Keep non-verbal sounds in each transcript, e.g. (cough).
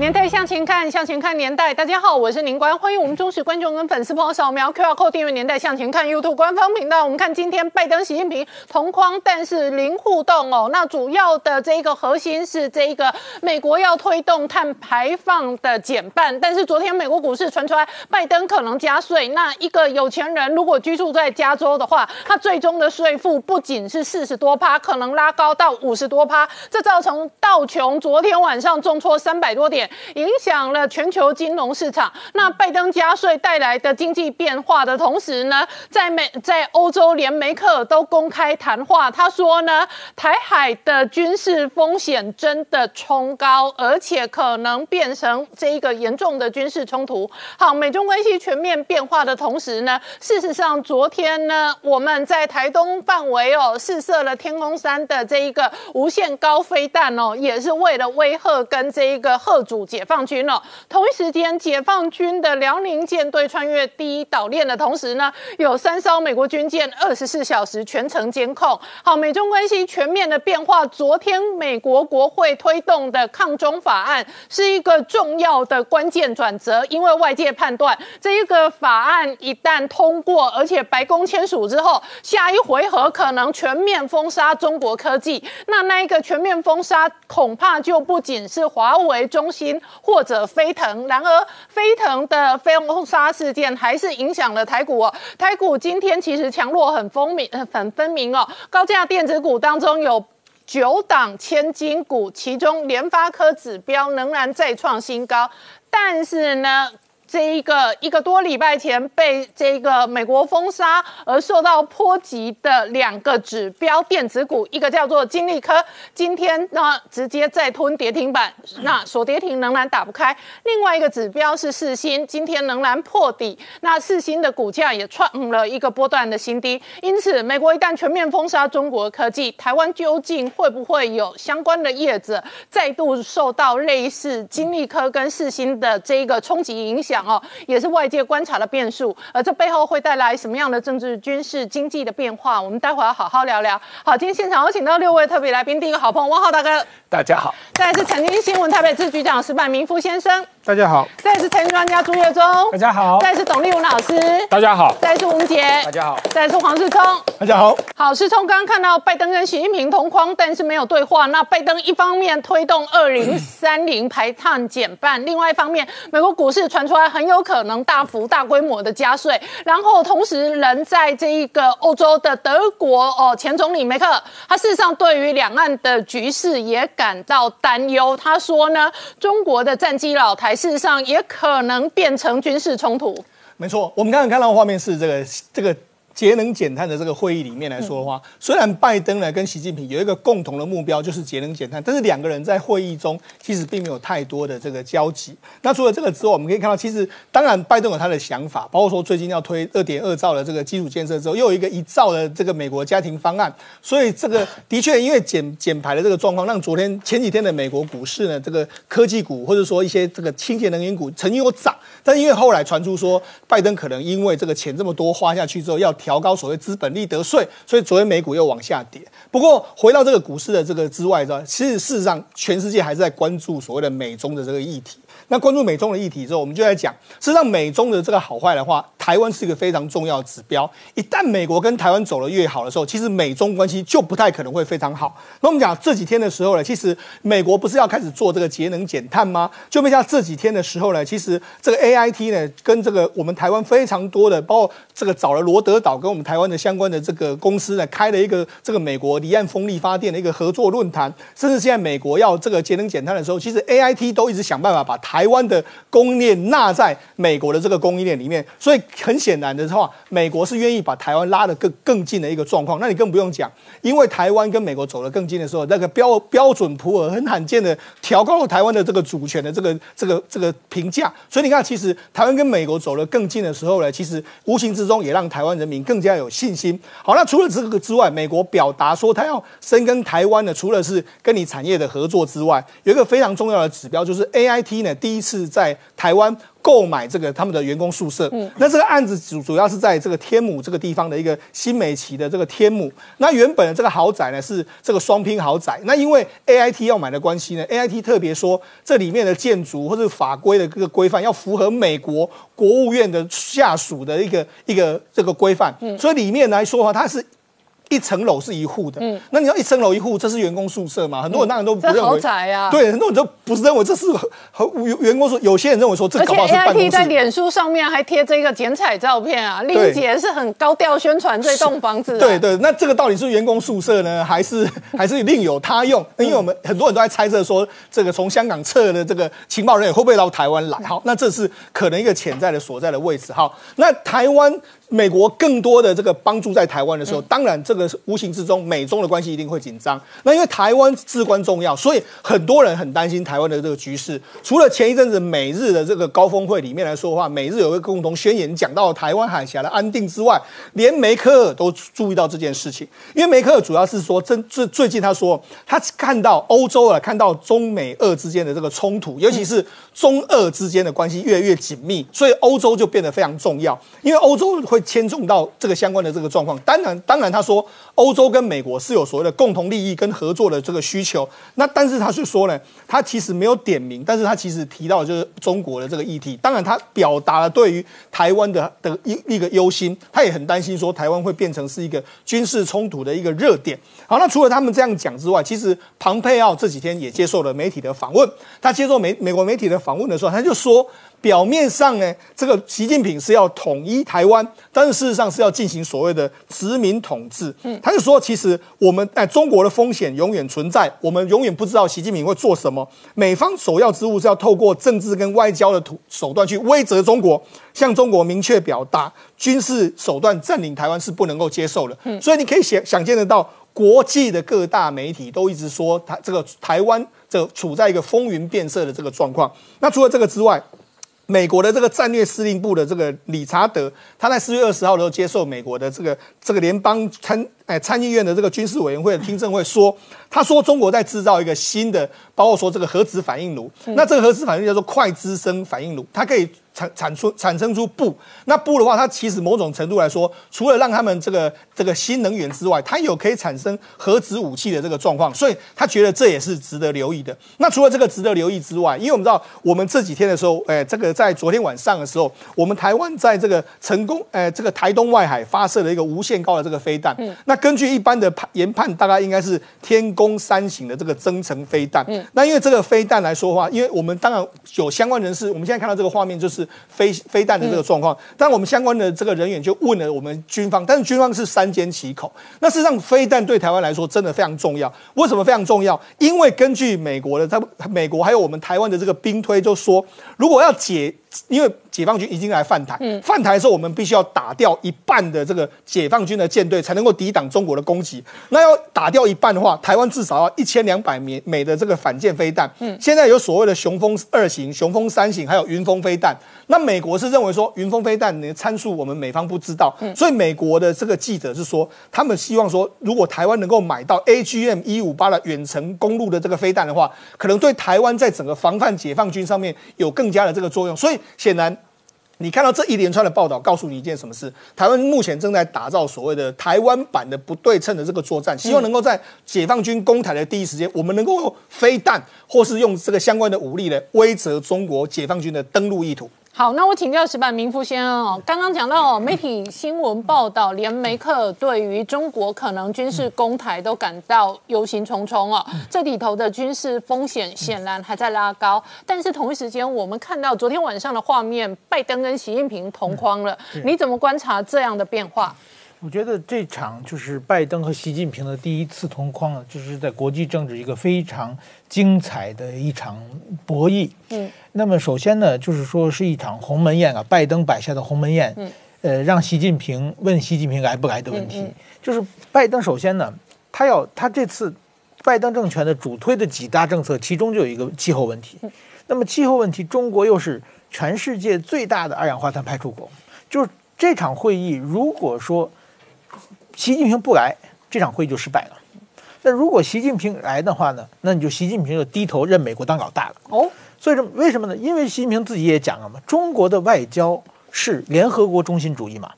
年代向前看，向前看年代。大家好，我是宁官，欢迎我们忠实观众跟粉丝朋友扫描 QR Code 订阅《年代向前看》YouTube 官方频道。我们看今天拜登、习近平同框，但是零互动哦。那主要的这一个核心是这一个美国要推动碳排放的减半，但是昨天美国股市传出来，拜登可能加税。那一个有钱人如果居住在加州的话，他最终的税负不仅是四十多趴，可能拉高到五十多趴，这造成道琼昨天晚上重挫三百多点。影响了全球金融市场。那拜登加税带来的经济变化的同时呢，在美在欧洲连梅克都公开谈话，他说呢，台海的军事风险真的冲高，而且可能变成这一个严重的军事冲突。好，美中关系全面变化的同时呢，事实上昨天呢，我们在台东范围哦试射了天空山的这一个无限高飞弹哦，也是为了威吓跟这一个贺主。解放军哦。同一时间，解放军的辽宁舰队穿越第一岛链的同时呢，有三艘美国军舰二十四小时全程监控。好，美中关系全面的变化。昨天，美国国会推动的抗中法案是一个重要的关键转折，因为外界判断这一个法案一旦通过，而且白宫签署之后，下一回合可能全面封杀中国科技。那那一个全面封杀，恐怕就不仅是华为、中兴。或者飞腾，然而飞腾的飞龙杀事件还是影响了台股哦。台股今天其实强弱很分明，很分明哦。高价电子股当中有九档千金股，其中联发科指标仍然再创新高，但是呢。这一个一个多礼拜前被这个美国封杀而受到波及的两个指标电子股，一个叫做金利科，今天呢直接再吞跌停板，那锁跌停仍然打不开。另外一个指标是四星，今天仍然破底，那四星的股价也创了一个波段的新低。因此，美国一旦全面封杀中国科技，台湾究竟会不会有相关的业者再度受到类似金利科跟四星的这一个冲击影响？哦，也是外界观察的变数，而这背后会带来什么样的政治、军事、经济的变化？我们待会儿要好好聊聊。好，今天现场有请到六位特别来宾，第一个好朋友汪浩大哥，大家好；再是财经新闻台北支局长石柏明夫先生，大家好；再是财经专家朱月忠，大家好；再是董立文老师，大家好；再是吴杰，大家好；再是黄世聪，大家好。好，世聪刚刚看到拜登跟习近平同框，但是没有对话。那拜登一方面推动二零三零排碳减半，另外一方面，美国股市传出来很有。可能大幅大规模的加税，然后同时人在这一个欧洲的德国哦，前总理梅克，他事实上对于两岸的局势也感到担忧。他说呢，中国的战机老台事实上也可能变成军事冲突。没错，我们刚刚看到画面是这个这个。节能减碳的这个会议里面来说的话，虽然拜登呢跟习近平有一个共同的目标，就是节能减碳，但是两个人在会议中其实并没有太多的这个交集。那除了这个之后，我们可以看到，其实当然拜登有他的想法，包括说最近要推二点二兆的这个基础建设之后，又有一个一兆的这个美国家庭方案，所以这个的确因为减减排的这个状况，让昨天前几天的美国股市呢，这个科技股或者说一些这个清洁能源股曾经有涨，但因为后来传出说拜登可能因为这个钱这么多花下去之后要调。调高所谓资本利得税，所以昨天美股又往下跌。不过回到这个股市的这个之外，其实事实上全世界还是在关注所谓的美中的这个议题。那关注美中的议题之后，我们就在讲，实际上美中的这个好坏的话，台湾是一个非常重要的指标。一旦美国跟台湾走得越好的时候，其实美中关系就不太可能会非常好。那我们讲这几天的时候呢，其实美国不是要开始做这个节能减碳吗？就没像这几天的时候呢，其实这个 A I T 呢，跟这个我们台湾非常多的，包括这个找了罗德岛跟我们台湾的相关的这个公司呢，开了一个这个美国离岸风力发电的一个合作论坛。甚至现在美国要这个节能减碳的时候，其实 A I T 都一直想办法把台台湾的供应链纳在美国的这个供应链里面。所以很显然的话，美国是愿意把台湾拉得更更近的一个状况。那你更不用讲，因为台湾跟美国走得更近的时候，那个标标准普尔很罕见的调高了台湾的这个主权的这个这个这个评价。所以你看，其实台湾跟美国走得更近的时候呢，其实无形之中也让台湾人民更加有信心。好，那除了这个之外，美国表达说他要深耕台湾的，除了是跟你产业的合作之外，有一个非常重要的指标，就是 A I T 呢一次在台湾。购买这个他们的员工宿舍，嗯，那这个案子主主要是在这个天母这个地方的一个新美琪的这个天母。那原本的这个豪宅呢是这个双拼豪宅，那因为 A I T 要买的关系呢，A I T 特别说这里面的建筑或者法规的这个规范要符合美国国务院的下属的一个一个这个规范，嗯，所以里面来说的话它是。一层楼是一户的，嗯，那你要一层楼一户，这是员工宿舍嘛？很多人当然都不认为豪宅啊，对，很多人都不是认为这是和员员工宿，有些人认为说这搞不好是办公室。在脸书上面还贴这个剪彩照片啊，丽姐是很高调宣传这栋房子。对对，那这个到底是员工宿舍呢，还是 (laughs) 还是另有他用？因为我们很多人都在猜测说，这个从香港撤的这个情报人员会不会到台湾来？好，那这是可能一个潜在的所在的位置。好，那台湾。美国更多的这个帮助在台湾的时候，当然这个无形之中美中的关系一定会紧张。那因为台湾至关重要，所以很多人很担心台湾的这个局势。除了前一阵子美日的这个高峰会里面来说的话，美日有个共同宣言讲到台湾海峡的安定之外，连梅克尔都注意到这件事情。因为梅克尔主要是说，真最最近他说他看到欧洲啊，看到中美俄之间的这个冲突，尤其是中俄之间的关系越来越紧密，所以欧洲就变得非常重要。因为欧洲会。牵重到这个相关的这个状况，当然，当然，他说欧洲跟美国是有所谓的共同利益跟合作的这个需求。那但是他是说呢，他其实没有点名，但是他其实提到就是中国的这个议题。当然，他表达了对于台湾的的一一个忧心，他也很担心说台湾会变成是一个军事冲突的一个热点。好，那除了他们这样讲之外，其实庞佩奥这几天也接受了媒体的访问。他接受美美国媒体的访问的时候，他就说。表面上呢，这个习近平是要统一台湾，但是事实上是要进行所谓的殖民统治。嗯，他就说，其实我们哎，中国的风险永远存在，我们永远不知道习近平会做什么。美方首要之务是要透过政治跟外交的土手段去威责中国，向中国明确表达军事手段占领台湾是不能够接受的。嗯，所以你可以想想见得到，国际的各大媒体都一直说，台这个台湾这处在一个风云变色的这个状况。那除了这个之外，美国的这个战略司令部的这个理查德，他在四月二十号的时候接受美国的这个这个联邦参哎参议院的这个军事委员会的听证会说，他说中国在制造一个新的，包括说这个核子反应炉，那这个核子反应叫做快滋生反应炉，它可以。产产出产生出布，那布的话，它其实某种程度来说，除了让他们这个这个新能源之外，它有可以产生核子武器的这个状况，所以他觉得这也是值得留意的。那除了这个值得留意之外，因为我们知道，我们这几天的时候，哎，这个在昨天晚上的时候，我们台湾在这个成功，哎，这个台东外海发射了一个无限高的这个飞弹。嗯。那根据一般的判研判，大概应该是天宫三型的这个增程飞弹。嗯。那因为这个飞弹来说的话，因为我们当然有相关人士，我们现在看到这个画面就是。飞飞弹的这个状况，但我们相关的这个人员就问了我们军方，但是军方是三缄其口。那事实上，飞弹对台湾来说真的非常重要。为什么非常重要？因为根据美国的，他美国还有我们台湾的这个兵推，就说如果要解。因为解放军已经来犯台，嗯犯台的时候，我们必须要打掉一半的这个解放军的舰队，才能够抵挡中国的攻击。那要打掉一半的话，台湾至少要一千两百枚美的这个反舰飞弹。嗯，现在有所谓的雄风二型、雄风三型，还有云峰飞弹。那美国是认为说，云峰飞弹的参数我们美方不知道，所以美国的这个记者是说，他们希望说，如果台湾能够买到 AGM 一五八的远程公路的这个飞弹的话，可能对台湾在整个防范解放军上面有更加的这个作用。所以显然，你看到这一连串的报道，告诉你一件什么事？台湾目前正在打造所谓的台湾版的不对称的这个作战，希望能够在解放军攻台的第一时间，我们能够用飞弹或是用这个相关的武力来威慑中国解放军的登陆意图。好，那我请教石板明夫先生哦。刚刚讲到哦，媒体新闻报道，连梅克尔对于中国可能军事攻台都感到忧心忡忡哦。这里头的军事风险显然还在拉高。但是同一时间，我们看到昨天晚上的画面，拜登跟习近平同框了。你怎么观察这样的变化？我觉得这场就是拜登和习近平的第一次同框啊，就是在国际政治一个非常精彩的一场博弈。嗯，那么首先呢，就是说是一场鸿门宴啊，拜登摆下的鸿门宴。嗯，呃，让习近平问习近平来不来的问题，就是拜登首先呢，他要他这次拜登政权的主推的几大政策，其中就有一个气候问题。那么气候问题，中国又是全世界最大的二氧化碳排出国，就是这场会议如果说。习近平不来，这场会议就失败了。那如果习近平来的话呢？那你就习近平就低头认美国当老大了。哦，所以说为什么呢？因为习近平自己也讲了嘛，中国的外交是联合国中心主义嘛，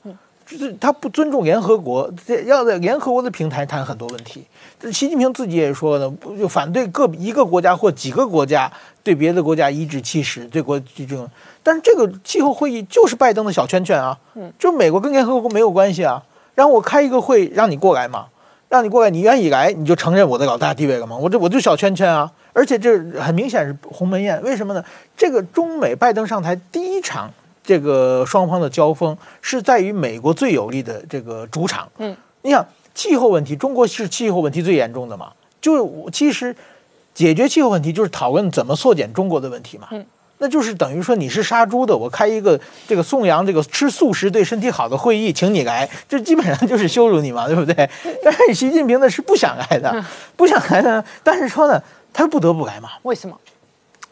就是他不尊重联合国，要在联合国的平台谈很多问题。习近平自己也说呢，就反对个一个国家或几个国家对别的国家颐指气使，对国这种。但是这个气候会议就是拜登的小圈圈啊，嗯，就美国跟联合国没有关系啊。然后我开一个会让你过来嘛，让你过来，你愿意来你就承认我的老大地位了吗？我这我就小圈圈啊，而且这很明显是鸿门宴，为什么呢？这个中美拜登上台第一场这个双方的交锋是在于美国最有利的这个主场。嗯，你想气候问题，中国是气候问题最严重的嘛？就是我其实解决气候问题就是讨论怎么缩减中国的问题嘛。嗯。那就是等于说你是杀猪的，我开一个这个颂扬这个吃素食对身体好的会议，请你来，这基本上就是羞辱你嘛，对不对？(laughs) 但是习近平呢是不想来的，不想来呢，但是说呢，他不得不来嘛。为什么？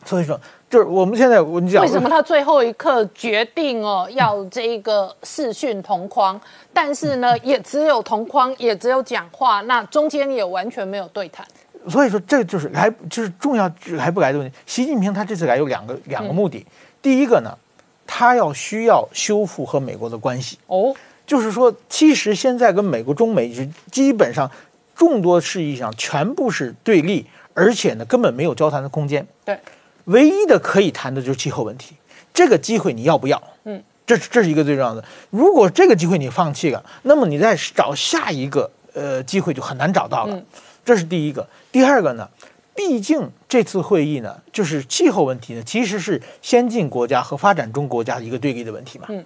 所以说，就是我们现在我讲，为什么他最后一刻决定哦要这个视讯同框，但是呢也只有同框，也只有讲话，那中间也完全没有对谈。所以说，这就是来就是重要还不来的问题。习近平他这次来有两个两个目的，第一个呢，他要需要修复和美国的关系。哦，就是说，其实现在跟美国中美是基本上众多事宜上全部是对立，而且呢根本没有交谈的空间。对，唯一的可以谈的就是气候问题，这个机会你要不要？嗯，这这是一个最重要的。如果这个机会你放弃了，那么你再找下一个呃机会就很难找到了。这是第一个。第二个呢，毕竟这次会议呢，就是气候问题呢，其实是先进国家和发展中国家一个对立的问题嘛。嗯，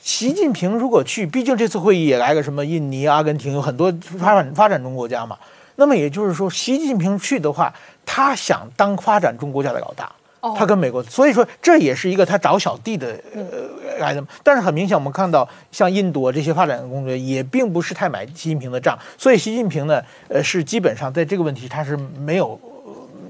习近平如果去，毕竟这次会议也来个什么印尼、阿根廷，有很多发展发展中国家嘛。那么也就是说，习近平去的话，他想当发展中国家的老大。他跟美国，所以说这也是一个他找小弟的呃来的。但是很明显，我们看到像印度啊这些发展工作也并不是太买习近平的账。所以习近平呢，呃，是基本上在这个问题他是没有，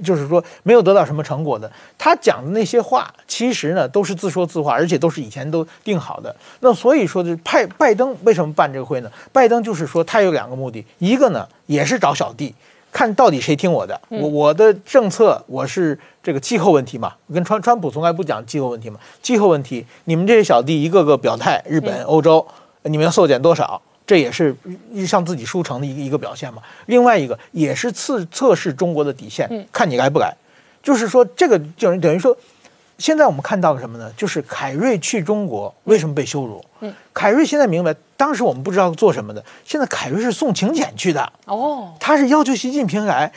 就是说没有得到什么成果的。他讲的那些话，其实呢都是自说自话，而且都是以前都定好的。那所以说，就派拜登为什么办这个会呢？拜登就是说他有两个目的，一个呢也是找小弟。看到底谁听我的？我我的政策我是这个气候问题嘛，跟川川普从来不讲气候问题嘛。气候问题，你们这些小弟一个个表态，日本、欧洲，你们要缩减多少？这也是向自己输成的一个一个表现嘛。另外一个也是测测试中国的底线，看你来不来。就是说，这个就等于说。现在我们看到了什么呢？就是凯瑞去中国为什么被羞辱？嗯，凯瑞现在明白，当时我们不知道做什么的，现在凯瑞是送请柬去的。哦，他是要求习近平来，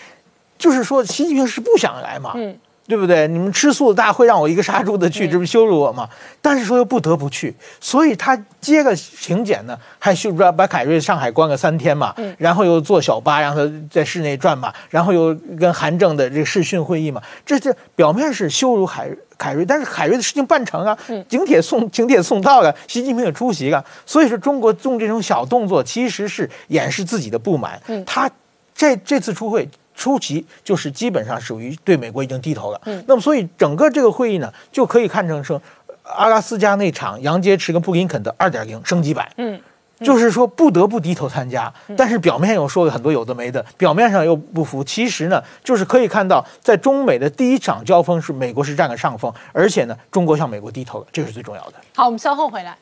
就是说习近平是不想来嘛。嗯。对不对？你们吃素的大会让我一个杀猪的去，这不羞辱我吗？但是说又不得不去，所以他接个请柬呢，还羞把把凯瑞上海关个三天嘛，然后又坐小巴让他在室内转嘛，然后又跟韩正的这个视讯会议嘛，这这表面是羞辱海凯瑞，但是凯瑞的事情办成啊，请帖送请帖送到了，习近平也出席了，所以说中国用这种小动作其实是掩饰自己的不满，他这这次出会。初期就是基本上属于对美国已经低头了，嗯，那么所以整个这个会议呢，就可以看成是阿拉斯加那场杨洁篪跟布林肯的二点零升级版，嗯，就是说不得不低头参加，但是表面又说了很多有的没的，表面上又不服，其实呢，就是可以看到在中美的第一场交锋是美国是占了上风，而且呢，中国向美国低头了，这是最重要的。好，我们稍后回来。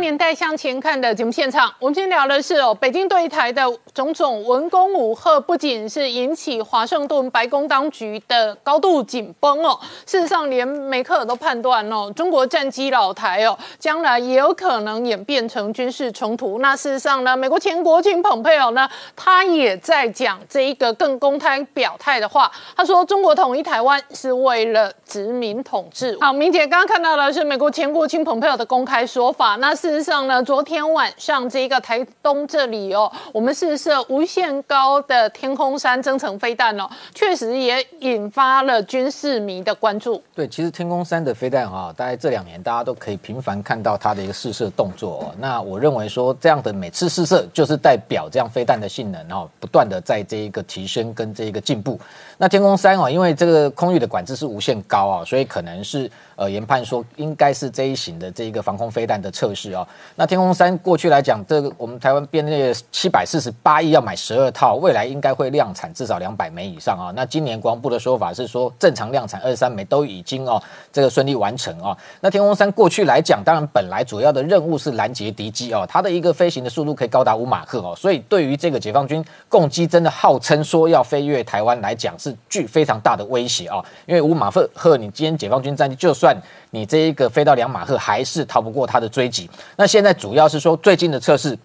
年代向前看的节目现场，我们今天聊的是哦，北京对台的种种文攻武赫，不仅是引起华盛顿白宫当局的高度紧绷哦，事实上连梅克尔都判断哦，中国战机老台哦，将来也有可能演变成军事冲突。那事实上呢，美国前国情蓬佩奥呢，他也在讲这一个更公开表态的话，他说中国统一台湾是为了殖民统治。好，明姐刚刚看到的是美国前国情蓬佩奥的公开说法，那。事实上呢，昨天晚上这一个台东这里哦，我们试射无限高的天空山增程飞弹哦，确实也引发了军事迷的关注。对，其实天空山的飞弹啊，大概这两年大家都可以频繁看到它的一个试射动作哦。那我认为说这样的每次试射，就是代表这样飞弹的性能哦，不断的在这一个提升跟这一个进步。那天空山哦，因为这个空域的管制是无限高啊，所以可能是呃研判说应该是这一型的这一个防空飞弹的测试。啊，那天空三过去来讲，这个我们台湾编列七百四十八亿要买十二套，未来应该会量产至少两百枚以上啊。那今年国防部的说法是说，正常量产二十三枚都已经哦，这个顺利完成啊。那天空三过去来讲，当然本来主要的任务是拦截敌机哦，它的一个飞行的速度可以高达五马赫哦，所以对于这个解放军攻击真的号称说要飞越台湾来讲，是具非常大的威胁啊。因为五马赫，你今天解放军战机就算。你这一个飞到两马赫，还是逃不过它的追击。那现在主要是说，最近的测试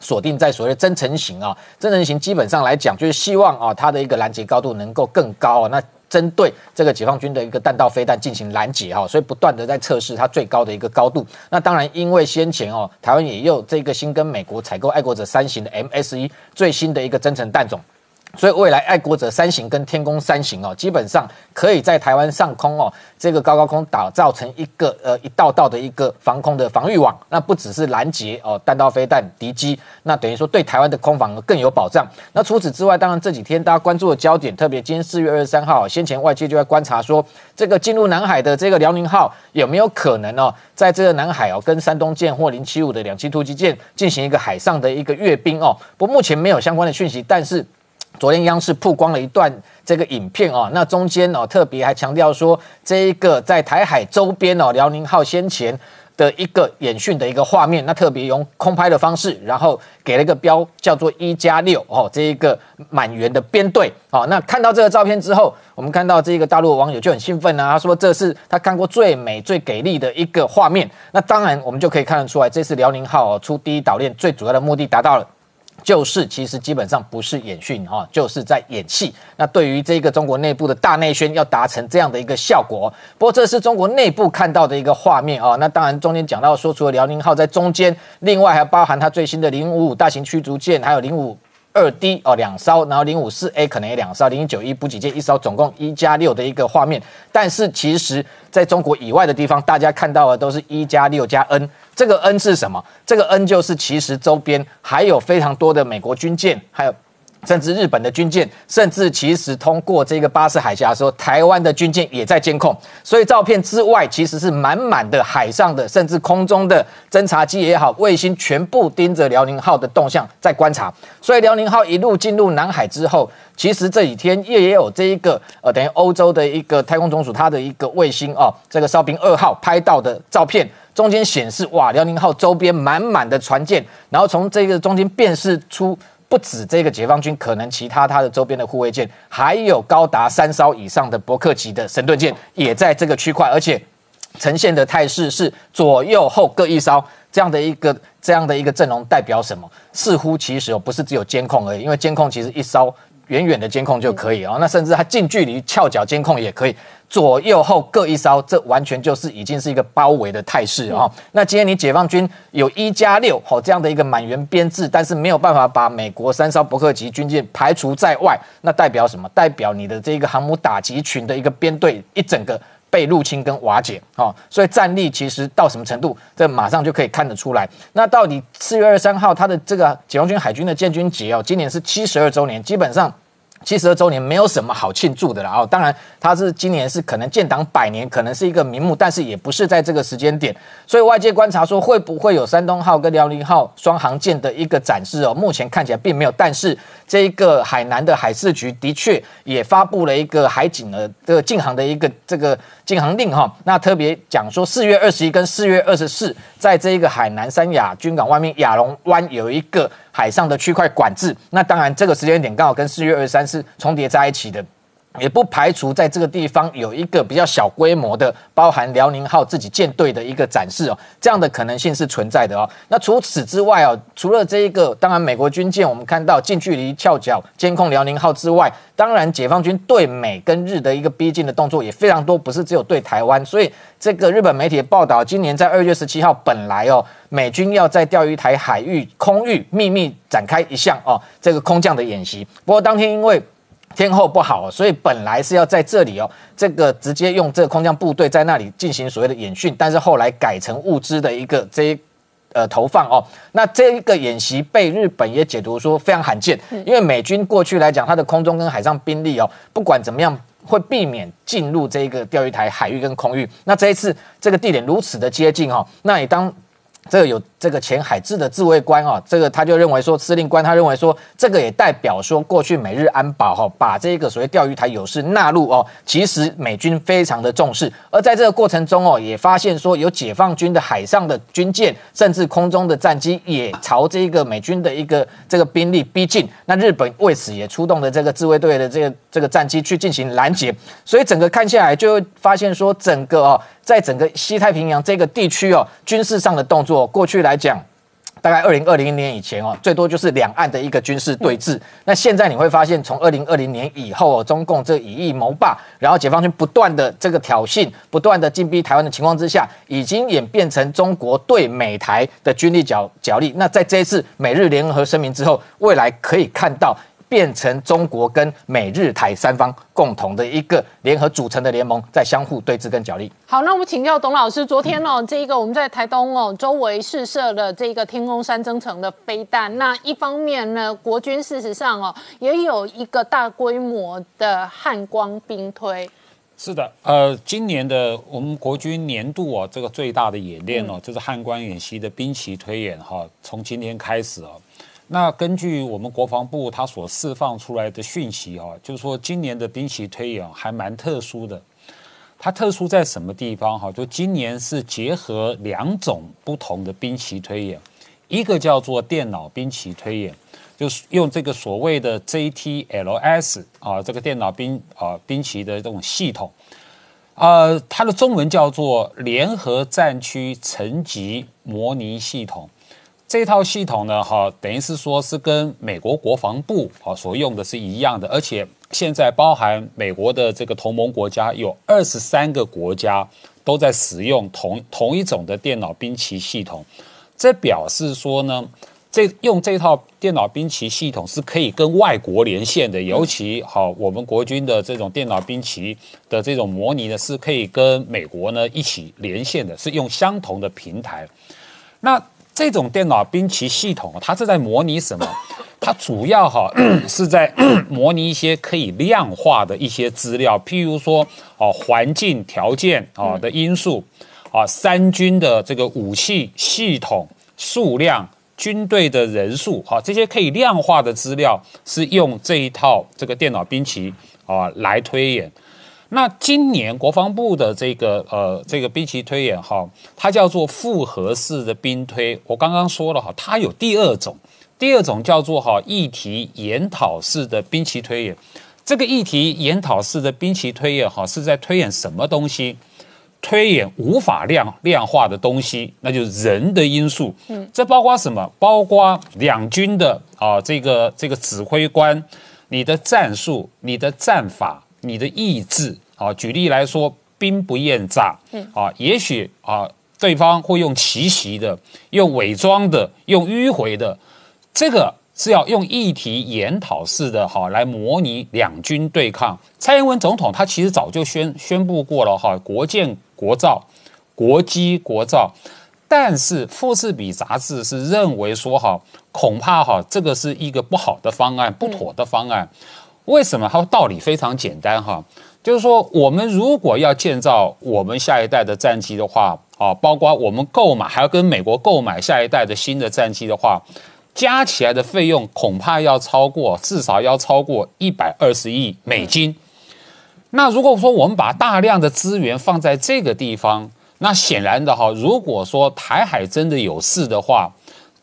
锁定在所谓的增程型啊，增程型基本上来讲，就是希望啊，它的一个拦截高度能够更高啊。那针对这个解放军的一个弹道飞弹进行拦截哈，所以不断的在测试它最高的一个高度。那当然，因为先前哦，台湾也有这个新跟美国采购爱国者三型的 MS 一最新的一个增程弹种。所以未来爱国者三型跟天宫三型哦，基本上可以在台湾上空哦，这个高高空打造成一个呃一道道的一个防空的防御网。那不只是拦截哦弹道飞弹敌机，那等于说对台湾的空防更有保障。那除此之外，当然这几天大家关注的焦点，特别今天四月二十三号，先前外界就在观察说，这个进入南海的这个辽宁号有没有可能哦，在这个南海哦跟山东舰或零七五的两栖突击舰进行一个海上的一个阅兵哦。不，目前没有相关的讯息，但是。昨天央视曝光了一段这个影片哦，那中间哦特别还强调说，这一个在台海周边哦，辽宁号先前的一个演训的一个画面，那特别用空拍的方式，然后给了一个标叫做一加六哦，这一个满员的编队哦，那看到这个照片之后，我们看到这个大陆网友就很兴奋啊，他说这是他看过最美最给力的一个画面。那当然我们就可以看得出来，这次辽宁号出第一岛链最主要的目的达到了。就是其实基本上不是演训哈，就是在演戏。那对于这个中国内部的大内宣要达成这样的一个效果，不过这是中国内部看到的一个画面啊。那当然中间讲到说，除了辽宁号在中间，另外还包含它最新的零五五大型驱逐舰，还有零五。二 D 哦两艘，然后零五四 A 可能也两艘，零九一补给舰一艘，总共一加六的一个画面。但是其实在中国以外的地方，大家看到的都是一加六加 N。这个 N 是什么？这个 N 就是其实周边还有非常多的美国军舰，还有。甚至日本的军舰，甚至其实通过这个巴士海峡的时候，台湾的军舰也在监控。所以照片之外，其实是满满的海上的，甚至空中的侦察机也好，卫星全部盯着辽宁号的动向在观察。所以辽宁号一路进入南海之后，其实这几天也也有这一个呃，等于欧洲的一个太空总署它的一个卫星哦，这个哨兵二号拍到的照片，中间显示哇，辽宁号周边满满的船舰，然后从这个中间辨识出。不止这个解放军，可能其他它的周边的护卫舰，还有高达三艘以上的伯克级的神盾舰，也在这个区块，而且呈现的态势是左右后各一艘这样的一个这样的一个阵容，代表什么？似乎其实哦，不是只有监控而已，因为监控其实一艘。远远的监控就可以哦，那甚至它近距离翘脚监控也可以，左右后各一艘，这完全就是已经是一个包围的态势哦。那今天你解放军有一加六哦这样的一个满员编制，但是没有办法把美国三艘伯克级军舰排除在外，那代表什么？代表你的这个航母打击群的一个编队一整个被入侵跟瓦解哦。所以战力其实到什么程度，这马上就可以看得出来。那到底四月二十三号它的这个解放军海军的建军节哦，今年是七十二周年，基本上。七十二周年没有什么好庆祝的了哦，当然它是今年是可能建党百年，可能是一个名目，但是也不是在这个时间点，所以外界观察说会不会有山东号跟辽宁号双航舰的一个展示哦，目前看起来并没有，但是这一个海南的海事局的确也发布了一个海警的这个禁航的一个这个禁航令哈。那特别讲说，四月二十一跟四月二十四，在这一个海南三亚军港外面亚龙湾有一个海上的区块管制。那当然，这个时间点刚好跟四月二十三是重叠在一起的。也不排除在这个地方有一个比较小规模的，包含辽宁号自己舰队的一个展示哦，这样的可能性是存在的哦。那除此之外哦，除了这一个，当然美国军舰我们看到近距离翘脚监控辽宁号之外，当然解放军对美跟日的一个逼近的动作也非常多，不是只有对台湾。所以这个日本媒体的报道，今年在二月十七号，本来哦，美军要在钓鱼台海域空域秘密展开一项哦，这个空降的演习。不过当天因为天候不好，所以本来是要在这里哦，这个直接用这个空降部队在那里进行所谓的演训，但是后来改成物资的一个这呃投放哦。那这一个演习被日本也解读说非常罕见，因为美军过去来讲，它的空中跟海上兵力哦，不管怎么样会避免进入这个钓鱼台海域跟空域。那这一次这个地点如此的接近哦，那也当。这个有这个前海自的自卫官啊，这个他就认为说，司令官他认为说，这个也代表说，过去美日安保哈，把这个所谓钓鱼台有事纳入哦，其实美军非常的重视，而在这个过程中哦，也发现说，有解放军的海上的军舰，甚至空中的战机也朝这个美军的一个这个兵力逼近，那日本为此也出动了这个自卫队的这个这个战机去进行拦截，所以整个看下来就会发现说，整个哦。在整个西太平洋这个地区哦，军事上的动作，过去来讲，大概二零二零年以前哦，最多就是两岸的一个军事对峙。那现在你会发现，从二零二零年以后哦，中共这以役谋霸，然后解放军不断的这个挑衅，不断的进逼台湾的情况之下，已经演变成中国对美台的军力角角力。那在这一次美日联合声明之后，未来可以看到。变成中国跟美日台三方共同的一个联合组成的联盟，在相互对峙跟角力。好，那我们请教董老师，昨天哦，这一个我们在台东哦周围试射了这个天空山增程的飞弹。那一方面呢，国军事实上哦也有一个大规模的汉光兵推。是的，呃，今年的我们国军年度哦这个最大的演练哦，就是汉光演习的兵棋推演哈，从今天开始哦。那根据我们国防部它所释放出来的讯息啊，就是说今年的兵棋推演还蛮特殊的。它特殊在什么地方哈？就今年是结合两种不同的兵棋推演，一个叫做电脑兵棋推演，就是用这个所谓的 JTLS 啊，这个电脑兵啊兵棋的这种系统，呃，它的中文叫做联合战区层级模拟系统。这套系统呢，哈，等于是说是跟美国国防部啊所用的是一样的，而且现在包含美国的这个同盟国家有二十三个国家都在使用同同一种的电脑兵棋系统，这表示说呢，这用这套电脑兵棋系统是可以跟外国连线的，尤其好我们国军的这种电脑兵棋的这种模拟呢，是可以跟美国呢一起连线的，是用相同的平台，那。这种电脑兵棋系统，它是在模拟什么？(laughs) 它主要哈 (clears throat) 是在 (clears throat) 模拟一些可以量化的一些资料，譬如说哦环境条件啊的因素啊，三军的这个武器系统数量、军队的人数，哈这些可以量化的资料是用这一套这个电脑兵棋啊来推演。那今年国防部的这个呃这个兵棋推演哈，它叫做复合式的兵推。我刚刚说了哈，它有第二种，第二种叫做哈议题研讨式的兵棋推演。这个议题研讨式的兵棋推演哈，是在推演什么东西？推演无法量量化的东西，那就是人的因素。嗯，这包括什么？包括两军的啊这个这个指挥官，你的战术，你的战法。你的意志啊，举例来说，兵不厌诈，嗯啊，也许啊，对方会用奇袭的，用伪装的，用迂回的，这个是要用议题研讨式的哈来模拟两军对抗。蔡英文总统他其实早就宣宣布过了哈，国建国造，国基国造，但是富士比杂志是认为说哈，恐怕哈这个是一个不好的方案，不妥的方案。为什么？它道理非常简单哈，就是说，我们如果要建造我们下一代的战机的话，啊，包括我们购买还要跟美国购买下一代的新的战机的话，加起来的费用恐怕要超过，至少要超过一百二十亿美金。那如果说我们把大量的资源放在这个地方，那显然的哈，如果说台海真的有事的话，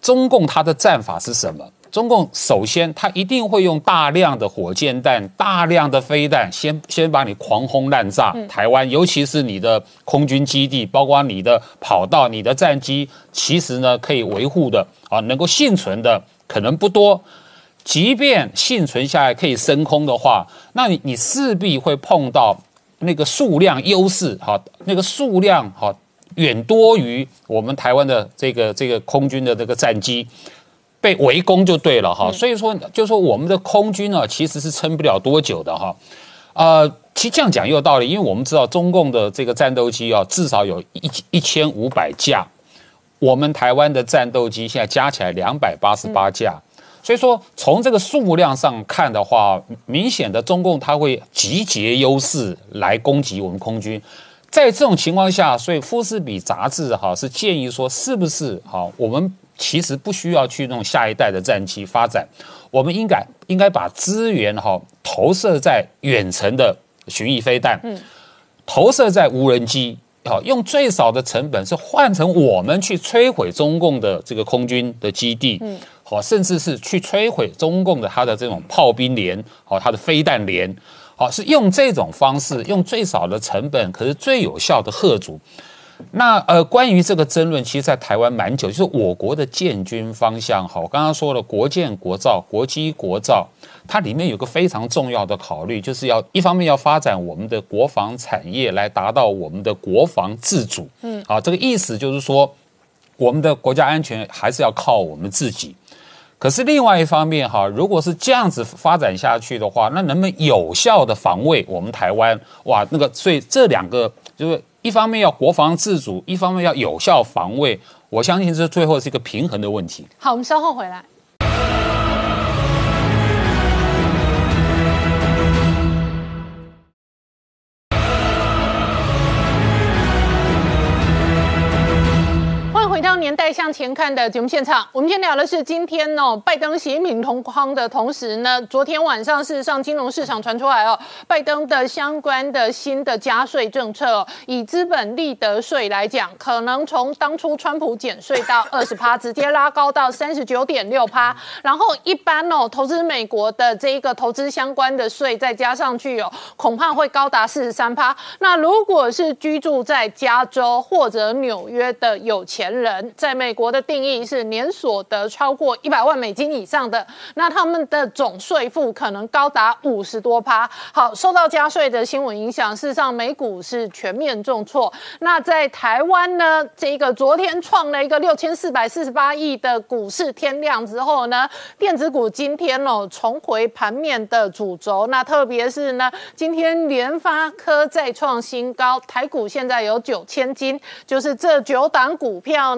中共它的战法是什么？中共首先，他一定会用大量的火箭弹、大量的飞弹，先先把你狂轰滥炸台湾，尤其是你的空军基地，包括你的跑道、你的战机，其实呢可以维护的啊，能够幸存的可能不多。即便幸存下来可以升空的话，那你你势必会碰到那个数量优势，哈，那个数量哈远多于我们台湾的这个这个空军的这个战机。被围攻就对了哈，所以说就说我们的空军呢，其实是撑不了多久的哈。呃，其实这样讲也有道理，因为我们知道中共的这个战斗机啊，至少有一一千五百架，我们台湾的战斗机现在加起来两百八十八架，所以说从这个数量上看的话，明显的中共它会集结优势来攻击我们空军。在这种情况下，所以《富士比》杂志哈是建议说，是不是哈我们。其实不需要去弄下一代的战机发展，我们应该应该把资源哈投射在远程的巡弋飞弹，嗯，投射在无人机，好用最少的成本是换成我们去摧毁中共的这个空军的基地，嗯，好，甚至是去摧毁中共的它的这种炮兵连，好，它的飞弹连，好，是用这种方式，用最少的成本，可是最有效的贺阻。那呃，关于这个争论，其实，在台湾蛮久，就是我国的建军方向。哈，我刚刚说了，国建国造，国机国造，它里面有个非常重要的考虑，就是要一方面要发展我们的国防产业，来达到我们的国防自主。嗯，啊，这个意思就是说，我们的国家安全还是要靠我们自己。可是另外一方面，哈，如果是这样子发展下去的话，那能不能有效的防卫我们台湾？哇，那个，所以这两个就是。一方面要国防自主，一方面要有效防卫，我相信这最后是一个平衡的问题。好，我们稍后回来。年代向前看的节目现场，我们先聊的是今天哦，拜登、习近平同框的同时呢，昨天晚上事实上金融市场传出来哦，拜登的相关的新的加税政策，以资本利得税来讲，可能从当初川普减税到二十趴，直接拉高到三十九点六趴，然后一般哦，投资美国的这一个投资相关的税再加上去哦，恐怕会高达四十三趴。那如果是居住在加州或者纽约的有钱人，在美国的定义是年所得超过一百万美金以上的，那他们的总税负可能高达五十多趴。好，受到加税的新闻影响，事实上美股是全面重挫。那在台湾呢，这个昨天创了一个六千四百四十八亿的股市天量之后呢，电子股今天哦重回盘面的主轴。那特别是呢，今天联发科再创新高，台股现在有九千金，就是这九档股票。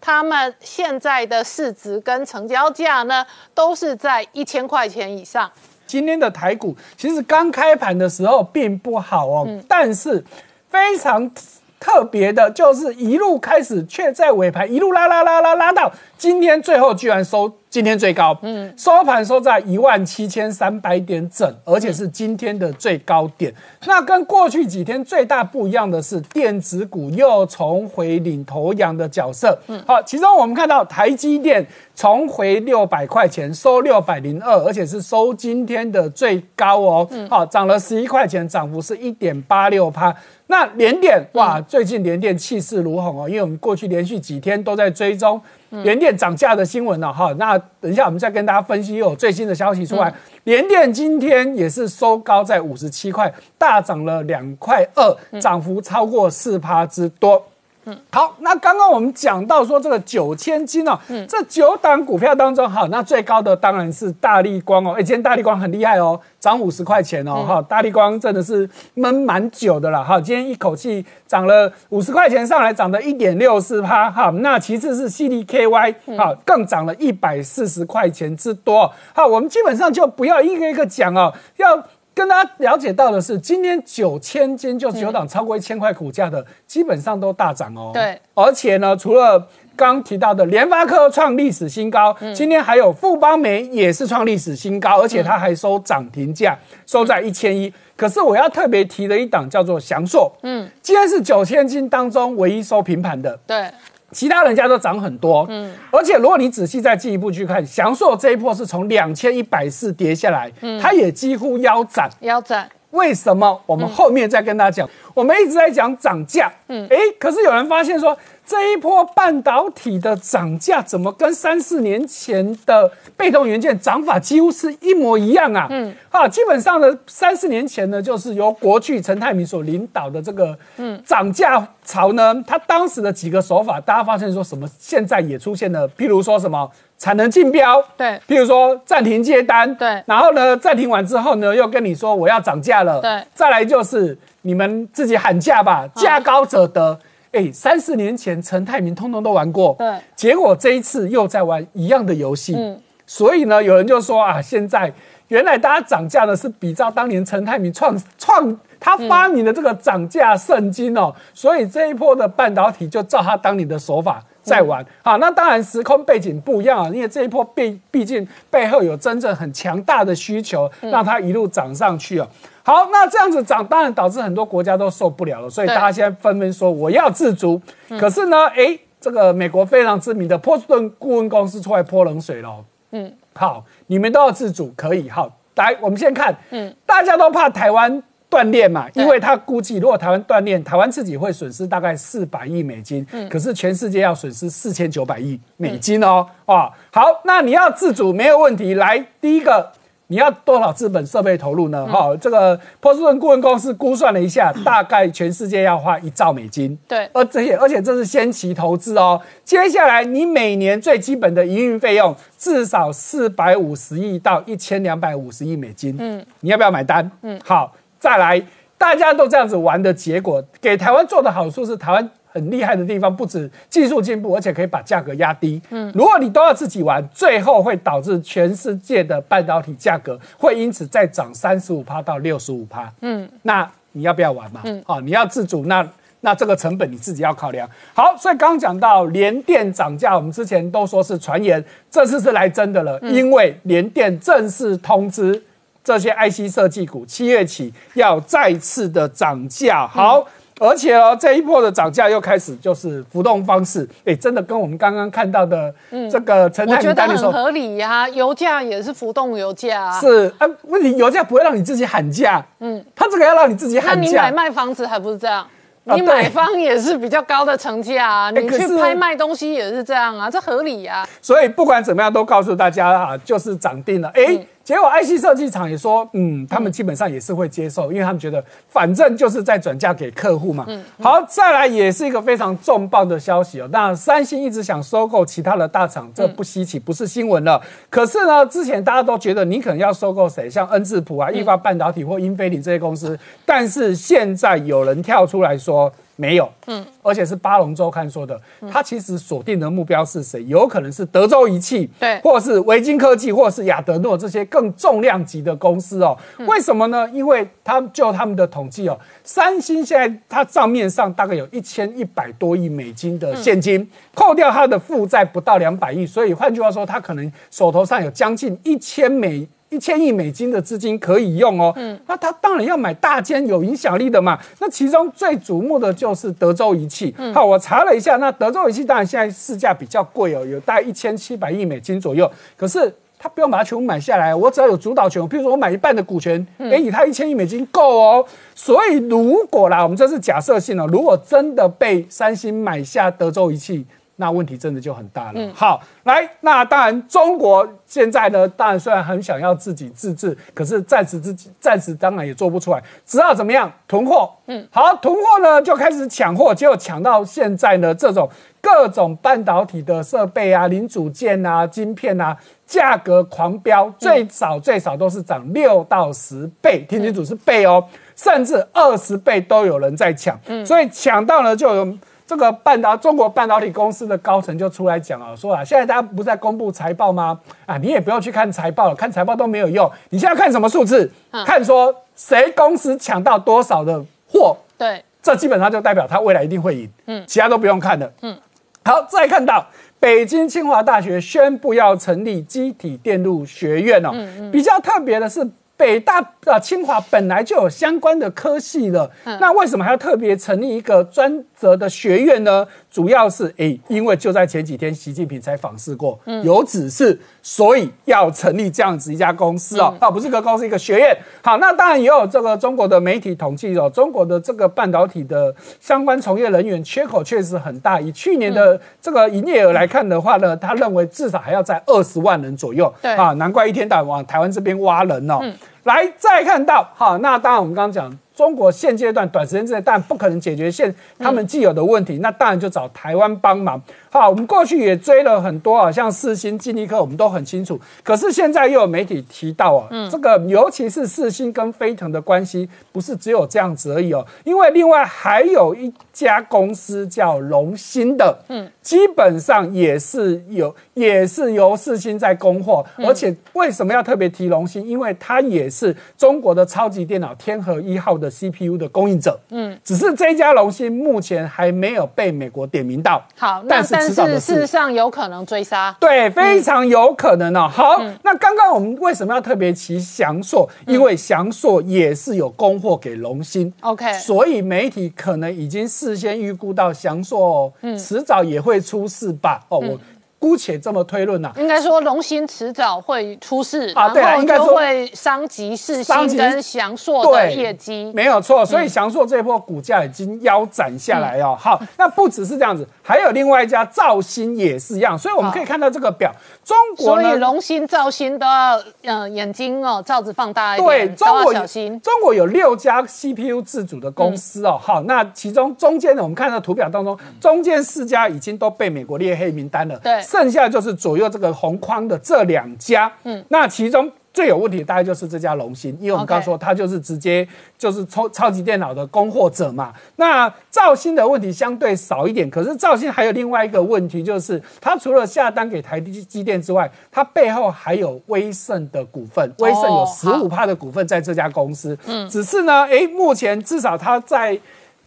他们现在的市值跟成交价呢，都是在一千块钱以上。今天的台股其实刚开盘的时候并不好哦，但是非常特别的就是一路开始，却在尾盘一路拉拉拉拉拉到今天，最后居然收。今天最高，嗯，收盘收在一万七千三百点整，而且是今天的最高点。那跟过去几天最大不一样的是，电子股又重回领头羊的角色。嗯，好，其中我们看到台积电重回六百块钱，收六百零二，而且是收今天的最高哦。嗯，好，涨了十一块钱，涨幅是一点八六趴。那联电哇，最近联电气势如虹哦，因为我们过去连续几天都在追踪。联电涨价的新闻了哈，那等一下我们再跟大家分析有最新的消息出来。联电今天也是收高在五十七块，大涨了两块二，涨幅超过四趴之多。嗯，好，那刚刚我们讲到说这个九千金哦，嗯。这九档股票当中，好，那最高的当然是大力光哦，哎，今天大力光很厉害哦，涨五十块钱哦，哈，大力光真的是闷蛮久的了，哈，今天一口气涨了五十块钱上来，涨了一点六四趴，哈，那其次是 C D K Y，好，更涨了一百四十块钱之多，好，我们基本上就不要一个一个讲哦，要。跟大家了解到的是，今天九千斤就九档超过一千块股价的，基本上都大涨哦。对，而且呢，除了刚提到的联发科创历史新高，今天还有富邦煤也是创历史新高，而且它还收涨停价，收在一千一。可是我要特别提的一档叫做翔硕，嗯，今天是九千金当中唯一收平盘的，对，其他人家都涨很多，嗯，而且如果你仔细再进一步去看，翔硕这一波是从两千一百四跌下来，嗯，它也几乎腰斩，腰斩。为什么？我们后面再跟大家讲。我们一直在讲涨价，嗯，哎，可是有人发现说，这一波半导体的涨价怎么跟三四年前的被动元件涨法几乎是一模一样啊？嗯，啊，基本上呢，三四年前呢，就是由国巨陈泰明所领导的这个嗯涨价潮呢，他当时的几个手法，大家发现说什么？现在也出现了，譬如说什么？产能竞标，对，譬如说暂停接单，对，然后呢，暂停完之后呢，又跟你说我要涨价了，对，再来就是你们自己喊价吧，价高者得。哎，三四年前陈泰明通通都玩过，对，结果这一次又在玩一样的游戏，嗯，所以呢，有人就说啊，现在原来大家涨价的是比照当年陈泰明创创他发明的这个涨价圣经哦，所以这一波的半导体就照他当年的手法。在玩。好，那当然时空背景不一样啊，因为这一波毕毕竟背后有真正很强大的需求，让它一路涨上去啊。好，那这样子涨，当然导致很多国家都受不了了，所以大家现在纷纷说我要自足。可是呢，哎，这个美国非常知名的波士顿顾问公司出来泼冷水了。嗯，好，你们都要自主，可以好。来，我们先看，嗯，大家都怕台湾。锻炼嘛，因为他估计如果台湾锻炼，台湾自己会损失大概四百亿美金，可是全世界要损失四千九百亿美金哦。啊，好，那你要自主没有问题。来，第一个你要多少资本设备投入呢？哈，这个波士顿顾问公司估算了一下，(coughs) 大概全世界要花一兆美金。对，而这些而且这是先期投资哦。接下来你每年最基本的营运费用至少四百五十亿到一千两百五十亿美金。嗯，你要不要买单？嗯，好。再来，大家都这样子玩的结果，给台湾做的好处是，台湾很厉害的地方不止技术进步，而且可以把价格压低。嗯，如果你都要自己玩，最后会导致全世界的半导体价格会因此再涨三十五趴到六十五趴。嗯，那你要不要玩嘛？嗯，好，你要自主，那那这个成本你自己要考量。好，所以刚刚讲到联电涨价，我们之前都说是传言，这次是来真的了，因为联电正式通知。这些 IC 设计股七月起要再次的涨价，好，而且哦，这一波的涨价又开始就是浮动方式，哎，真的跟我们刚刚看到的这个陈太明单的时候合理呀，油价也是浮动油价，是啊，问题油价不会让你自己喊价，嗯，他这个要让你自己喊价，那你买卖房子还不是这样？你买方也是比较高的成价啊，你去拍卖东西也是这样啊，这合理呀。所以不管怎么样，都告诉大家啊，就是涨定了，哎。结果，IC 设计厂也说，嗯，他们基本上也是会接受，因为他们觉得反正就是在转嫁给客户嘛。好，再来也是一个非常重磅的消息哦。那三星一直想收购其他的大厂，这不稀奇，不是新闻了。可是呢，之前大家都觉得你可能要收购谁，像恩智浦啊、易发半导体或英飞凌这些公司，但是现在有人跳出来说。没有，嗯，而且是巴龙周刊说的，他其实锁定的目标是谁？有可能是德州仪器，对，或是维京科技，或是亚德诺这些更重量级的公司哦。为什么呢？因为他就他们的统计哦，三星现在它账面上大概有一千一百多亿美金的现金，扣掉它的负债不到两百亿，所以换句话说，它可能手头上有将近一千美。一千亿美金的资金可以用哦，嗯，那他当然要买大间有影响力的嘛。那其中最瞩目的就是德州仪器。好，我查了一下，那德州仪器当然现在市价比较贵哦，有大概一千七百亿美金左右。可是他不用把它全部买下来，我只要有主导权，譬如说我买一半的股权，给以他一千亿美金够哦。所以如果啦，我们这是假设性哦，如果真的被三星买下德州仪器。那问题真的就很大了。好，来，那当然，中国现在呢，当然虽然很想要自己自治，可是暂时自己暂时当然也做不出来，只好怎么样囤货。嗯，好，囤货呢就开始抢货，结果抢到现在呢，这种各种半导体的设备啊、零组件啊、晶片啊，价格狂飙，最少最少都是涨六到十倍，听清楚是倍哦，甚至二十倍都有人在抢。嗯，所以抢到了就有。这个半导中国半导体公司的高层就出来讲了，说啊，现在大家不是在公布财报吗？啊，你也不要去看财报了，看财报都没有用。你现在看什么数字？看说谁公司抢到多少的货，对，这基本上就代表他未来一定会赢。嗯，其他都不用看了。嗯，好，再看到北京清华大学宣布要成立机体电路学院哦。嗯嗯，比较特别的是。北大啊，清华本来就有相关的科系了，那为什么还要特别成立一个专责的学院呢？主要是诶，因为就在前几天，习近平才访视过，有指示，所以要成立这样子一家公司哦，啊，不是个公司，一个学院。好，那当然也有这个中国的媒体统计哦，中国的这个半导体的相关从业人员缺口确实很大。以去年的这个营业额来看的话呢，他认为至少还要在二十万人左右。对啊，难怪一天到晚往台湾这边挖人哦。来，再看到好，那当然我们刚刚讲。中国现阶段短时间之内，但不可能解决现他们既有的问题，那当然就找台湾帮忙。好，我们过去也追了很多啊，像四星、金立科，我们都很清楚。可是现在又有媒体提到啊，这个尤其是四星跟飞腾的关系，不是只有这样子而已哦，因为另外还有一家公司叫龙芯的，嗯，基本上也是有，也是由四星在供货，而且为什么要特别提龙芯？因为它也是中国的超级电脑天河一号的 CPU 的供应者，嗯，只是这家龙芯目前还没有被美国点名到。好，但是。但是事实上有可能追杀，对，非常有可能哦。好，那刚刚我们为什么要特别提翔硕？因为翔硕也是有供货给龙芯，OK，所以媒体可能已经事先预估到翔硕，嗯，迟早也会会出事吧？哦，我。姑且这么推论呐，应该说龙芯迟早会出事啊，对啊，应该说会伤及世芯跟翔硕的业绩，没有错。所以翔硕这一波股价已经腰斩下来哦。好，那不只是这样子，还有另外一家兆芯也是一样。所以我们可以看到这个表，中国所以龙芯、兆芯都要嗯眼睛哦罩子放大一点，对，中国小心。中国有六家 CPU 自主的公司哦。好，那其中中间呢，我们看到图表当中，中间四家已经都被美国列黑名单了。对。剩下就是左右这个红框的这两家，嗯，那其中最有问题大概就是这家龙芯，因为我们刚说它就是直接就是超超级电脑的供货者嘛。那兆芯的问题相对少一点，可是兆芯还有另外一个问题，就是它除了下单给台积机电之外，它背后还有威盛的股份，威盛有十五帕的股份在这家公司，嗯，只是呢，哎，目前至少它在。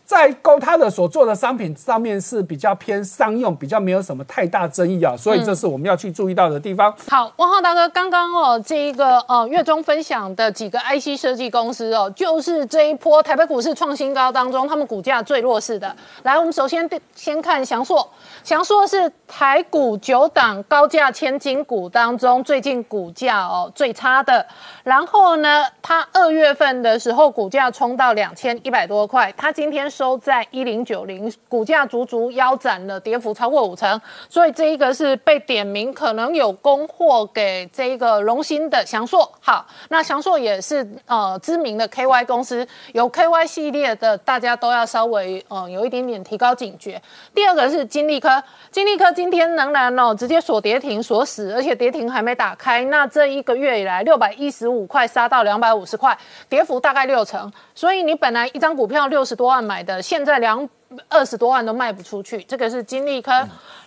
在勾它的所做的商品上面是比较偏商用，比较没有什么太大争议啊，所以这是我们要去注意到的地方。好，汪浩大哥，刚刚哦，这一个呃月中分享的几个 IC 设计公司哦，就是这一波台北股市创新高当中，他们股价最弱势的。来，我们首先先看翔硕，翔硕是台股九档高价千金股当中最近股价哦最差的。然后呢，它二月份的时候股价冲到两千一百多块，它今天。收在一零九零，股价足足腰斩了，跌幅超过五成，所以这一个是被点名，可能有供货给这个荣兴的翔硕。好，那翔硕也是呃知名的 KY 公司，有 KY 系列的，大家都要稍微呃有一点点提高警觉。第二个是金利科，金利科今天仍然哦直接锁跌停锁死，而且跌停还没打开。那这一个月以来，六百一十五五块杀到两百五十块，跌幅大概六成。所以你本来一张股票六十多万买的，现在两二十多万都卖不出去，这个是金利科。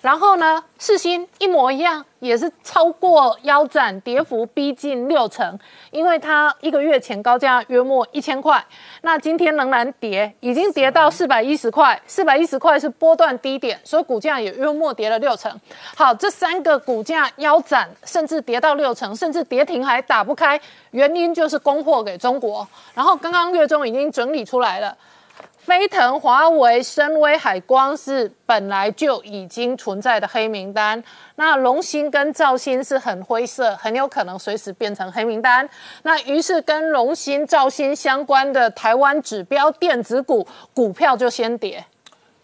然后呢，世新一模一样，也是超过腰斩，跌幅逼近六成，因为它一个月前高价约莫一千块，那今天仍然跌，已经跌到四百一十块，四百一十块是波段低点，所以股价也约莫跌了六成。好，这三个股价腰斩，甚至跌到六成，甚至跌停还打不开，原因就是供货给中国。然后刚刚月中已经整理出来了。飞腾、华为、深威、海光是本来就已经存在的黑名单，那龙芯跟兆芯是很灰色，很有可能随时变成黑名单。那于是跟龙芯、兆芯相关的台湾指标电子股股票就先跌。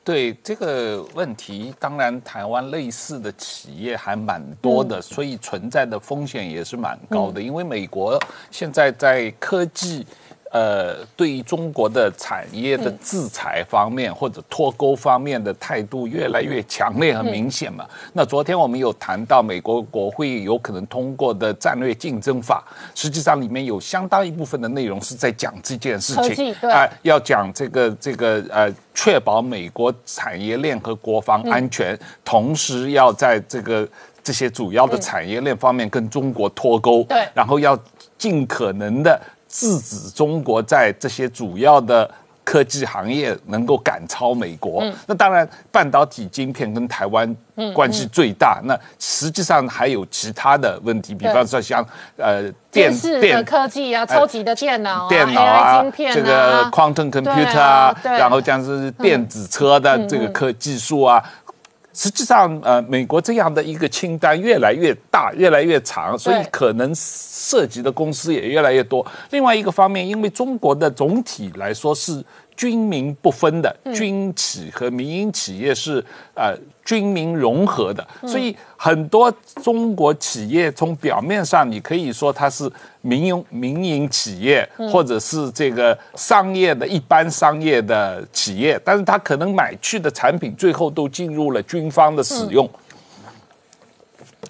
对这个问题，当然台湾类似的企业还蛮多的，所以存在的风险也是蛮高的。因为美国现在在科技。呃，对于中国的产业的制裁方面或者脱钩方面的态度越来越强烈和明显嘛。那昨天我们有谈到美国国会有可能通过的战略竞争法，实际上里面有相当一部分的内容是在讲这件事情，对。啊、要讲这个这个呃，确保美国产业链和国防安全，同时要在这个这些主要的产业链方面跟中国脱钩，对。然后要尽可能的制止中国在这些主要的。科技行业能够赶超美国，那当然半导体晶片跟台湾关系最大。那实际上还有其他的问题，比方说像呃电电视的电科技啊，超级的电脑啊电脑啊晶，片这个啊，quantum computer 对啊然后像是电子车的这个科技术啊。实际上，呃，美国这样的一个清单越来越大，越来越长，所以可能涉及的公司也越来越多。另外一个方面，因为中国的总体来说是军民不分的，军企和民营企业是呃军民融合的，所以很多中国企业从表面上你可以说它是民营民营企业，或者是这个商业的一般商业的企业，但是它可能买去的产品最后都进入了军方的使用，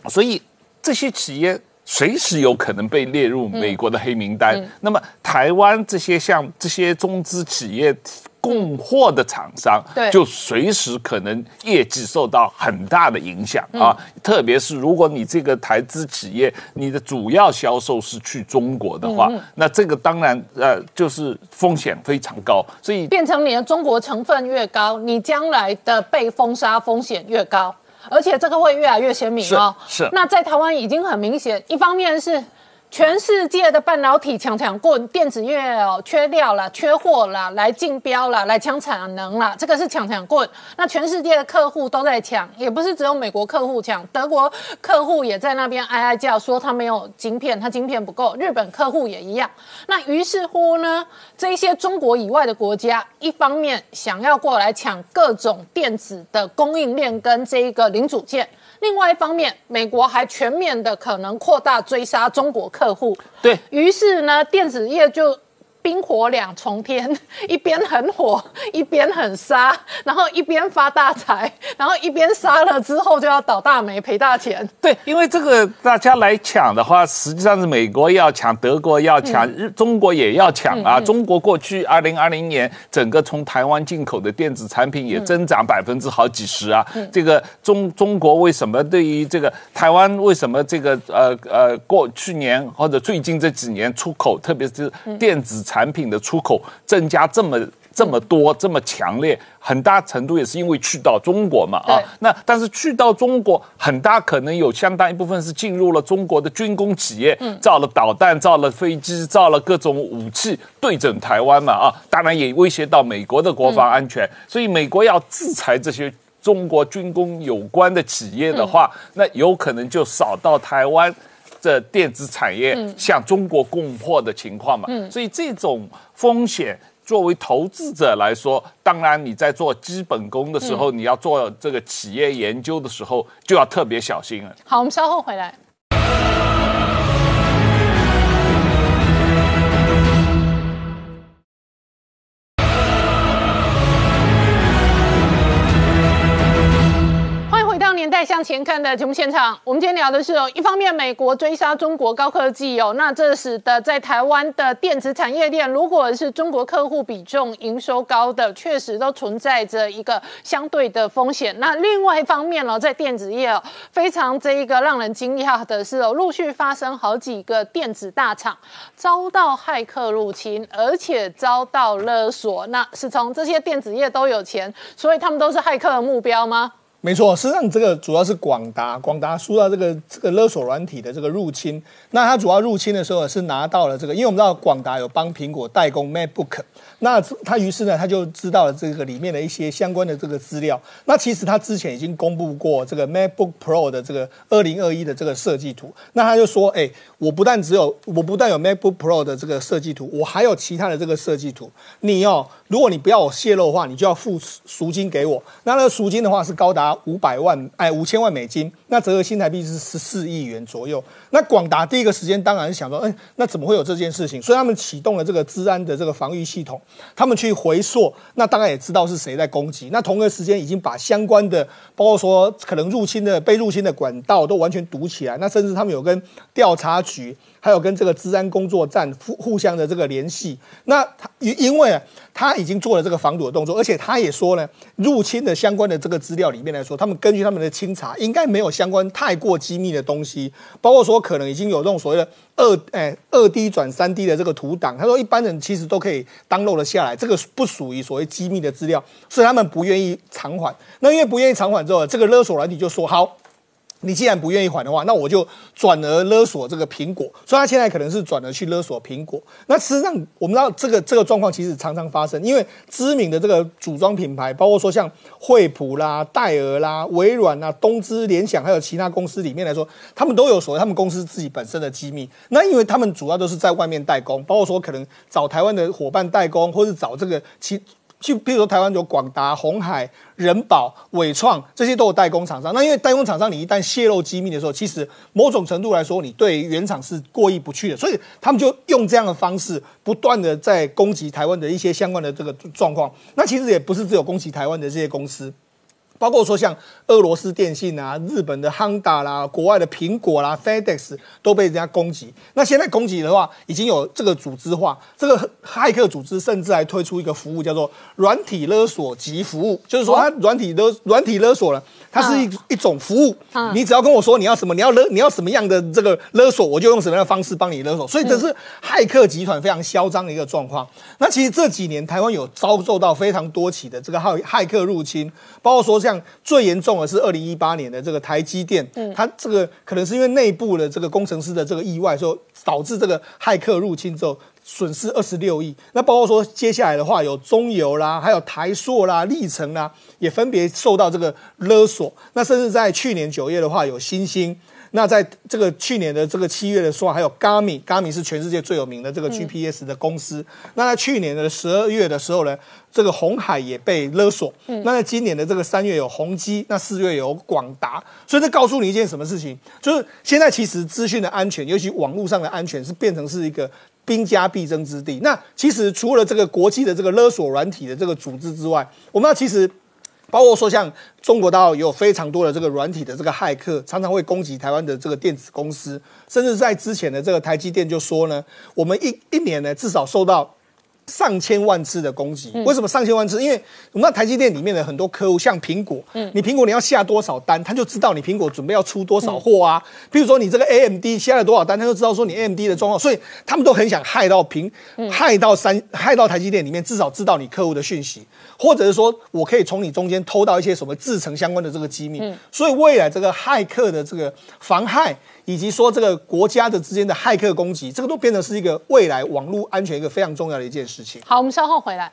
所以这些企业。随时有可能被列入美国的黑名单。那么，台湾这些像这些中资企业供货的厂商，对就随时可能业绩受到很大的影响啊。特别是如果你这个台资企业，你的主要销售是去中国的话，那这个当然呃就是风险非常高。所以变成你的中国成分越高，你将来的被封杀风险越高，而且这个会越来越鲜明哦。是是那在台湾已经很明显，一方面是。全世界的半导体抢抢棍，电子业哦缺料啦、缺货啦，来竞标啦，来抢产能啦，这个是抢抢棍。那全世界的客户都在抢，也不是只有美国客户抢，德国客户也在那边哀哀叫，说他没有晶片，他晶片不够。日本客户也一样。那于是乎呢，这些中国以外的国家，一方面想要过来抢各种电子的供应链跟这一个零组件。另外一方面，美国还全面的可能扩大追杀中国客户，对。于是呢，电子业就冰火两重天，(laughs) 一边很火，一边很杀，然后一边发大财，然后一边杀了之后就要倒大霉赔大钱。(laughs) 对，因为这个大家来抢的话，实际上是美国要抢，德国要抢，日中国也要抢啊。中国过去二零二零年整个从台湾进口的电子产品也增长百分之好几十啊。这个中中国为什么对于这个台湾为什么这个呃呃过去年或者最近这几年出口，特别是电子产品的出口增加这么。这么多这么强烈，很大程度也是因为去到中国嘛啊。那但是去到中国，很大可能有相当一部分是进入了中国的军工企业，造了导弹，造了飞机，造了各种武器，对准台湾嘛啊，当然也威胁到美国的国防安全，所以美国要制裁这些。中国军工有关的企业的话，那有可能就扫到台湾这电子产业向中国供货的情况嘛。所以这种风险作为投资者来说，当然你在做基本功的时候，你要做这个企业研究的时候，就要特别小心了。好，我们稍后回来。年代向前看》的节目现场。我们今天聊的是哦，一方面美国追杀中国高科技哦，那这使得在台湾的电子产业链，如果是中国客户比重营收高的，确实都存在着一个相对的风险。那另外一方面呢，在电子业哦，非常这一个让人惊讶的是哦，陆续发生好几个电子大厂遭到骇客入侵，而且遭到勒索。那是从这些电子业都有钱，所以他们都是骇客的目标吗？没错，实际上这个主要是广达，广达受到这个这个勒索软体的这个入侵。那它主要入侵的时候是拿到了这个，因为我们知道广达有帮苹果代工 MacBook，那他于是呢他就知道了这个里面的一些相关的这个资料。那其实他之前已经公布过这个 MacBook Pro 的这个二零二一的这个设计图。那他就说，哎，我不但只有我不但有 MacBook Pro 的这个设计图，我还有其他的这个设计图。你哦，如果你不要我泄露的话，你就要付赎金给我。那那个赎金的话是高达五百万，哎，五千万美金。那折合新台币是十四亿元左右。那广达第一个时间当然是想说，哎，那怎么会有这件事情？所以他们启动了这个治安的这个防御系统，他们去回溯，那当然也知道是谁在攻击。那同个时间已经把相关的，包括说可能入侵的被入侵的管道都完全堵起来。那甚至他们有跟调查局。还有跟这个治安工作站互互相的这个联系，那他因因为他已经做了这个防堵的动作，而且他也说呢，入侵的相关的这个资料里面来说，他们根据他们的清查，应该没有相关太过机密的东西，包括说可能已经有这种所谓的二哎二 D 转三 D 的这个图档，他说一般人其实都可以当漏了下来，这个不属于所谓机密的资料，所以他们不愿意偿还。那因为不愿意偿还之后，这个勒索软体就说好。你既然不愿意还的话，那我就转而勒索这个苹果，所以他现在可能是转而去勒索苹果。那事实上，我们知道这个这个状况其实常常发生，因为知名的这个组装品牌，包括说像惠普啦、戴尔啦、微软啦、东芝、联想，还有其他公司里面来说，他们都有所谓他们公司自己本身的机密。那因为他们主要都是在外面代工，包括说可能找台湾的伙伴代工，或是找这个其。就比如说台湾有广达、红海、人保、伟创这些都有代工厂商。那因为代工厂商你一旦泄露机密的时候，其实某种程度来说，你对原厂是过意不去的。所以他们就用这样的方式，不断的在攻击台湾的一些相关的这个状况。那其实也不是只有攻击台湾的这些公司。包括说像俄罗斯电信啊、日本的 Honda 啦、国外的苹果啦、FedEx 都被人家攻击。那现在攻击的话，已经有这个组织化，这个骇客组织甚至还推出一个服务，叫做软体勒索及服务，就是说它软体勒软体勒索了，它是一一种服务。你只要跟我说你要什么，你要勒你要什么样的这个勒索，我就用什么样的方式帮你勒索。所以这是骇客集团非常嚣张的一个状况。那其实这几年台湾有遭受到非常多起的这个骇骇客入侵，包括说。像最严重的是二零一八年的这个台积电，它这个可能是因为内部的这个工程师的这个意外，说导致这个骇客入侵之后损失二十六亿。那包括说接下来的话，有中油啦，还有台塑啦、历程啦，也分别受到这个勒索。那甚至在去年九月的话，有新兴。那在这个去年的这个七月的时候，还有 Garmin，Garmin 是全世界最有名的这个 GPS 的公司。那在去年的十二月的时候呢，这个红海也被勒索。那在今年的这个三月有宏基，那四月有广达。所以这告诉你一件什么事情？就是现在其实资讯的安全，尤其网络上的安全，是变成是一个兵家必争之地。那其实除了这个国际的这个勒索软体的这个组织之外，我们要其实。包括说，像中国大陆有非常多的这个软体的这个骇客，常常会攻击台湾的这个电子公司，甚至在之前的这个台积电就说呢，我们一一年呢至少受到。上千万次的攻击，为什么上千万次？因为我们台积电里面的很多客户，像苹果，你苹果你要下多少单，他就知道你苹果准备要出多少货啊。比如说你这个 AMD 下了多少单，他就知道说你 AMD 的状况，所以他们都很想害到苹，害到三，害到台积电里面，至少知道你客户的讯息，或者是说我可以从你中间偷到一些什么制成相关的这个机密。所以未来这个骇客的这个防害。以及说这个国家的之间的骇客攻击，这个都变成是一个未来网络安全一个非常重要的一件事情。好，我们稍后回来。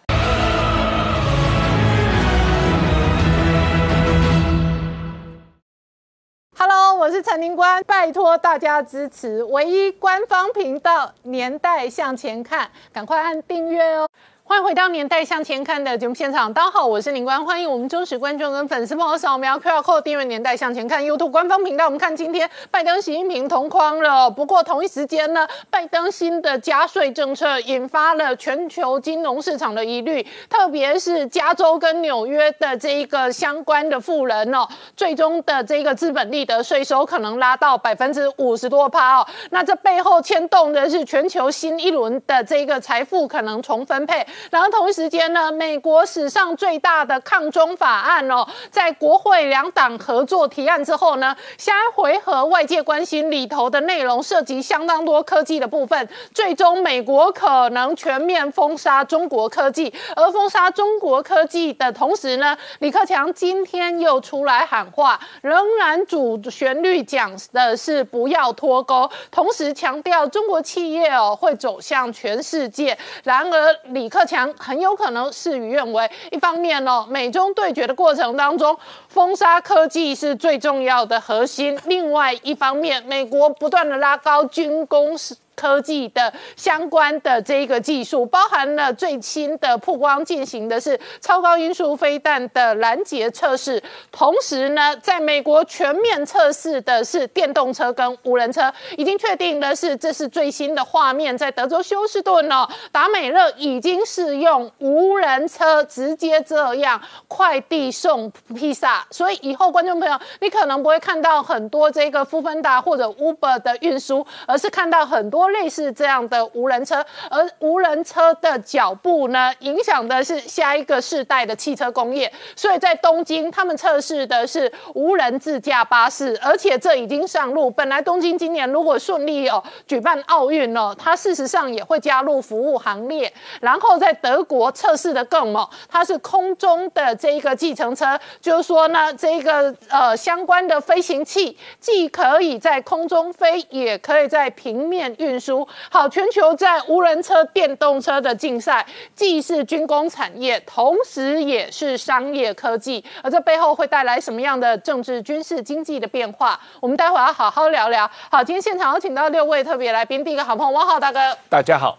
Hello，我是陈宁官，拜托大家支持唯一官方频道《年代向前看》，赶快按订阅哦。欢迎回到年代向前看的节目现场，大家好，我是林官，欢迎我们忠实观众跟粉丝朋友扫描 QR Code 订阅年代向前看 YouTube 官方频道。我们看今天拜登、习近平同框了，不过同一时间呢，拜登新的加税政策引发了全球金融市场的疑虑，特别是加州跟纽约的这一个相关的富人哦，最终的这个资本利得税收可能拉到百分之五十多趴哦，那这背后牵动的是全球新一轮的这个财富可能重分配。然后同一时间呢，美国史上最大的抗中法案哦，在国会两党合作提案之后呢，下一回合外界关心里头的内容涉及相当多科技的部分，最终美国可能全面封杀中国科技。而封杀中国科技的同时呢，李克强今天又出来喊话，仍然主旋律讲的是不要脱钩，同时强调中国企业哦会走向全世界。然而李克。强很有可能事与愿违。一方面呢，美中对决的过程当中，封杀科技是最重要的核心；另外一方面，美国不断的拉高军工是科技的相关的这个技术，包含了最新的曝光进行的是超高音速飞弹的拦截测试，同时呢，在美国全面测试的是电动车跟无人车，已经确定的是这是最新的画面，在德州休斯顿哦，达美乐已经是用无人车直接这样快递送披萨，所以以后观众朋友，你可能不会看到很多这个富芬达或者 Uber 的运输，而是看到很多类似这样的无人车，而无人车的脚步呢，影响的是下一个世代的汽车工业。所以在东京，他们测试的是无人自驾巴士，而且这已经上路。本来东京今年如果顺利哦举办奥运哦，它事实上也会加入服务行列。然后在德国测试的更猛，它是空中的这一个计程车，就是说呢，这个呃相关的飞行器既可以在空中飞，也可以在平面运输。好，全球在无人车、电动车的竞赛，既是军工产业，同时也是商业科技。而这背后会带来什么样的政治、军事、经济的变化？我们待会儿要好好聊聊。好，今天现场有请到六位特别来宾，第一个好朋友汪浩大哥，大家好，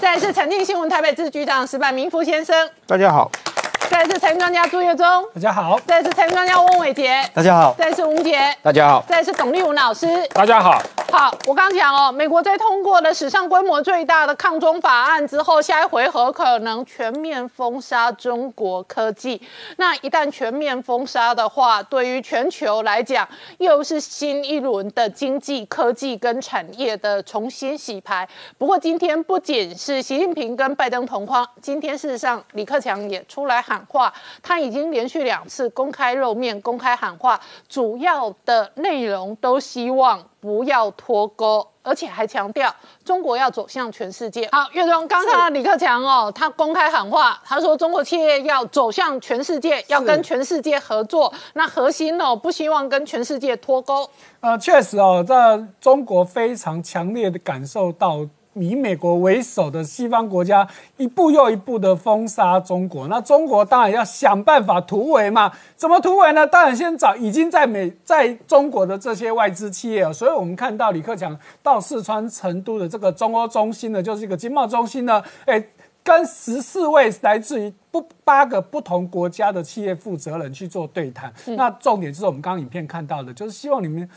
再来是财经新闻台北支局长石柏明夫先生，大家好，再来是财经专家朱月忠，大家好，再来是财经专家翁伟杰，大家好，再来是吴杰，大家好，再来是董立武老师。大家好，好，我刚讲哦，美国在通过了史上规模最大的抗中法案之后，下一回合可能全面封杀中国科技。那一旦全面封杀的话，对于全球来讲，又是新一轮的经济、科技跟产业的重新洗牌。不过今天不仅是习近平跟拜登同框，今天事实上李克强也出来喊话，他已经连续两次公开露面、公开喊话，主要的内容都希望。不要脱钩，而且还强调中国要走向全世界。好，岳总，刚刚李克强哦，他公开喊话，他说中国企业要走向全世界，要跟全世界合作。那核心哦，不希望跟全世界脱钩。呃，确实哦，在中国非常强烈的感受到。以美国为首的西方国家一步又一步的封杀中国，那中国当然要想办法突围嘛？怎么突围呢？当然先找已经在美在中国的这些外资企业，所以我们看到李克强到四川成都的这个中欧中心呢，就是一个经贸中心呢，哎，跟十四位来自于不八个不同国家的企业负责人去做对谈。那重点就是我们刚刚影片看到的，就是希望你们。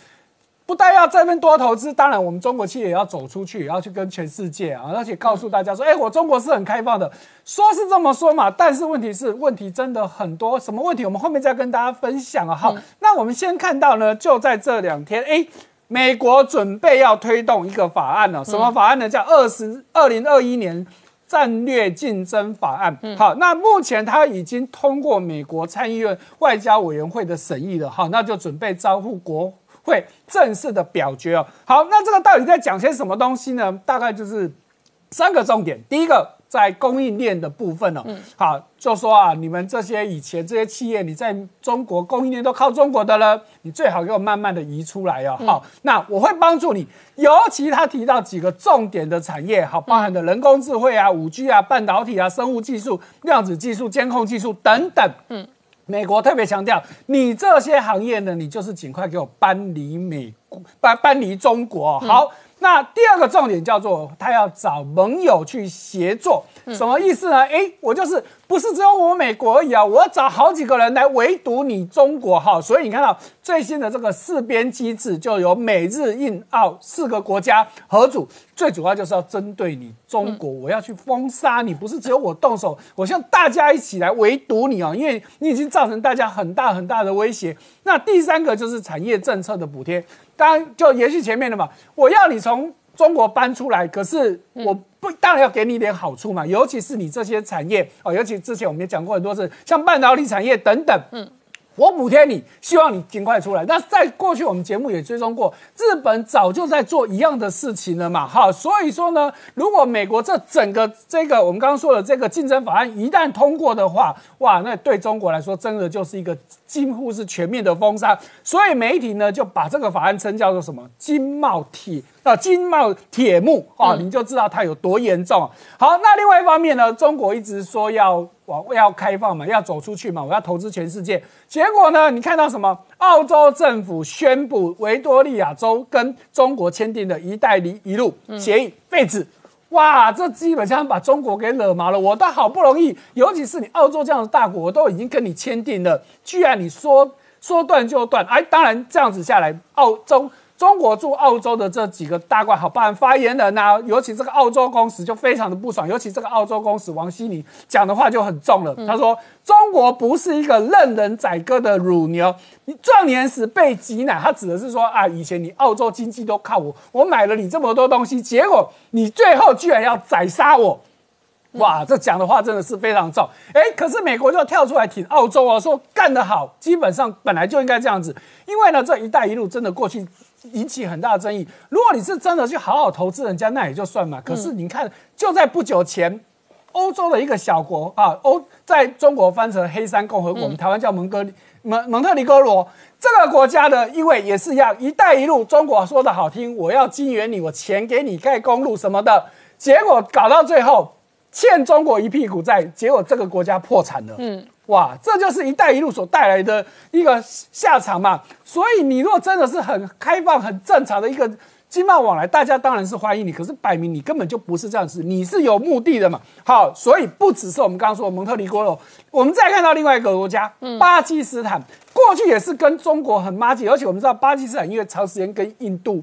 不但要这边多投资，当然我们中国企业也要走出去，也要去跟全世界啊，而且告诉大家说，哎，我中国是很开放的，说是这么说嘛，但是问题是，问题真的很多，什么问题？我们后面再跟大家分享啊。好，那我们先看到呢，就在这两天，哎，美国准备要推动一个法案了，什么法案呢？叫二十二零二一年战略竞争法案。好，那目前它已经通过美国参议院外交委员会的审议了，好，那就准备招呼国。会正式的表决哦。好，那这个到底在讲些什么东西呢？大概就是三个重点。第一个，在供应链的部分哦，好，就说啊，你们这些以前这些企业，你在中国供应链都靠中国的了，你最好给我慢慢的移出来哦。好，那我会帮助你。尤其他提到几个重点的产业，好，包含的人工智慧啊、五 G 啊、半导体啊、生物技术、量子技术、监控技术等等。嗯。美国特别强调，你这些行业呢，你就是尽快给我搬离美国，搬搬离中国。好，那第二个重点叫做，他要找盟友去协作，什么意思呢？哎，我就是。不是只有我美国而已啊！我要找好几个人来围堵你中国哈，所以你看到最新的这个四边机制，就由美日印澳四个国家合组，最主要就是要针对你中国，我要去封杀你，不是只有我动手，我向大家一起来围堵你哦，因为你已经造成大家很大很大的威胁。那第三个就是产业政策的补贴，当然就延续前面的嘛，我要你从中国搬出来，可是我。不，当然要给你一点好处嘛，尤其是你这些产业哦，尤其之前我们也讲过很多次，像半导体产业等等，嗯，我补贴你，希望你尽快出来。那在过去我们节目也追踪过，日本早就在做一样的事情了嘛，哈，所以说呢，如果美国这整个这个我们刚刚说的这个竞争法案一旦通过的话，哇，那对中国来说真的就是一个几乎是全面的封杀。所以媒体呢就把这个法案称叫做什么“金贸铁”啊，“金贸铁幕”啊，你就知道它有多严重。好，那另外一方面呢，中国一直说要往要开放嘛，要走出去嘛，我要投资全世界。结果呢，你看到什么？澳洲政府宣布维多利亚州跟中国签订的一带一路协议废止。哇，这基本上把中国给惹毛了。我都好不容易，尤其是你澳洲这样的大国，我都已经跟你签订了，居然你说说断就断。哎，当然这样子下来，澳洲。中国驻澳洲的这几个大官，好办发言人呐，尤其这个澳洲公使就非常的不爽，尤其这个澳洲公使王希宁讲的话就很重了。他说：“中国不是一个任人宰割的乳牛，你壮年时被挤奶。”他指的是说啊，以前你澳洲经济都靠我，我买了你这么多东西，结果你最后居然要宰杀我。哇，这讲的话真的是非常重。哎，可是美国就跳出来挺澳洲啊，说干得好，基本上本来就应该这样子。因为呢，这一带一路真的过去引起很大的争议。如果你是真的去好好投资人家，那也就算嘛。可是你看，就在不久前，欧洲的一个小国啊，欧在中国翻成黑山共和国，我们台湾叫蒙哥蒙蒙特尼哥罗这个国家的，因为也是一样，一带一路，中国说的好听，我要金援你，我钱给你盖公路什么的，结果搞到最后。欠中国一屁股债，结果这个国家破产了。嗯，哇，这就是“一带一路”所带来的一个下场嘛。所以，你若真的是很开放、很正常的一个经贸往来，大家当然是欢迎你。可是，摆明你根本就不是这样子，你是有目的的嘛。好，所以不只是我们刚刚说的蒙特尼哥罗，我们再看到另外一个国家——巴基斯坦，过去也是跟中国很妈近，而且我们知道巴基斯坦因为长时间跟印度。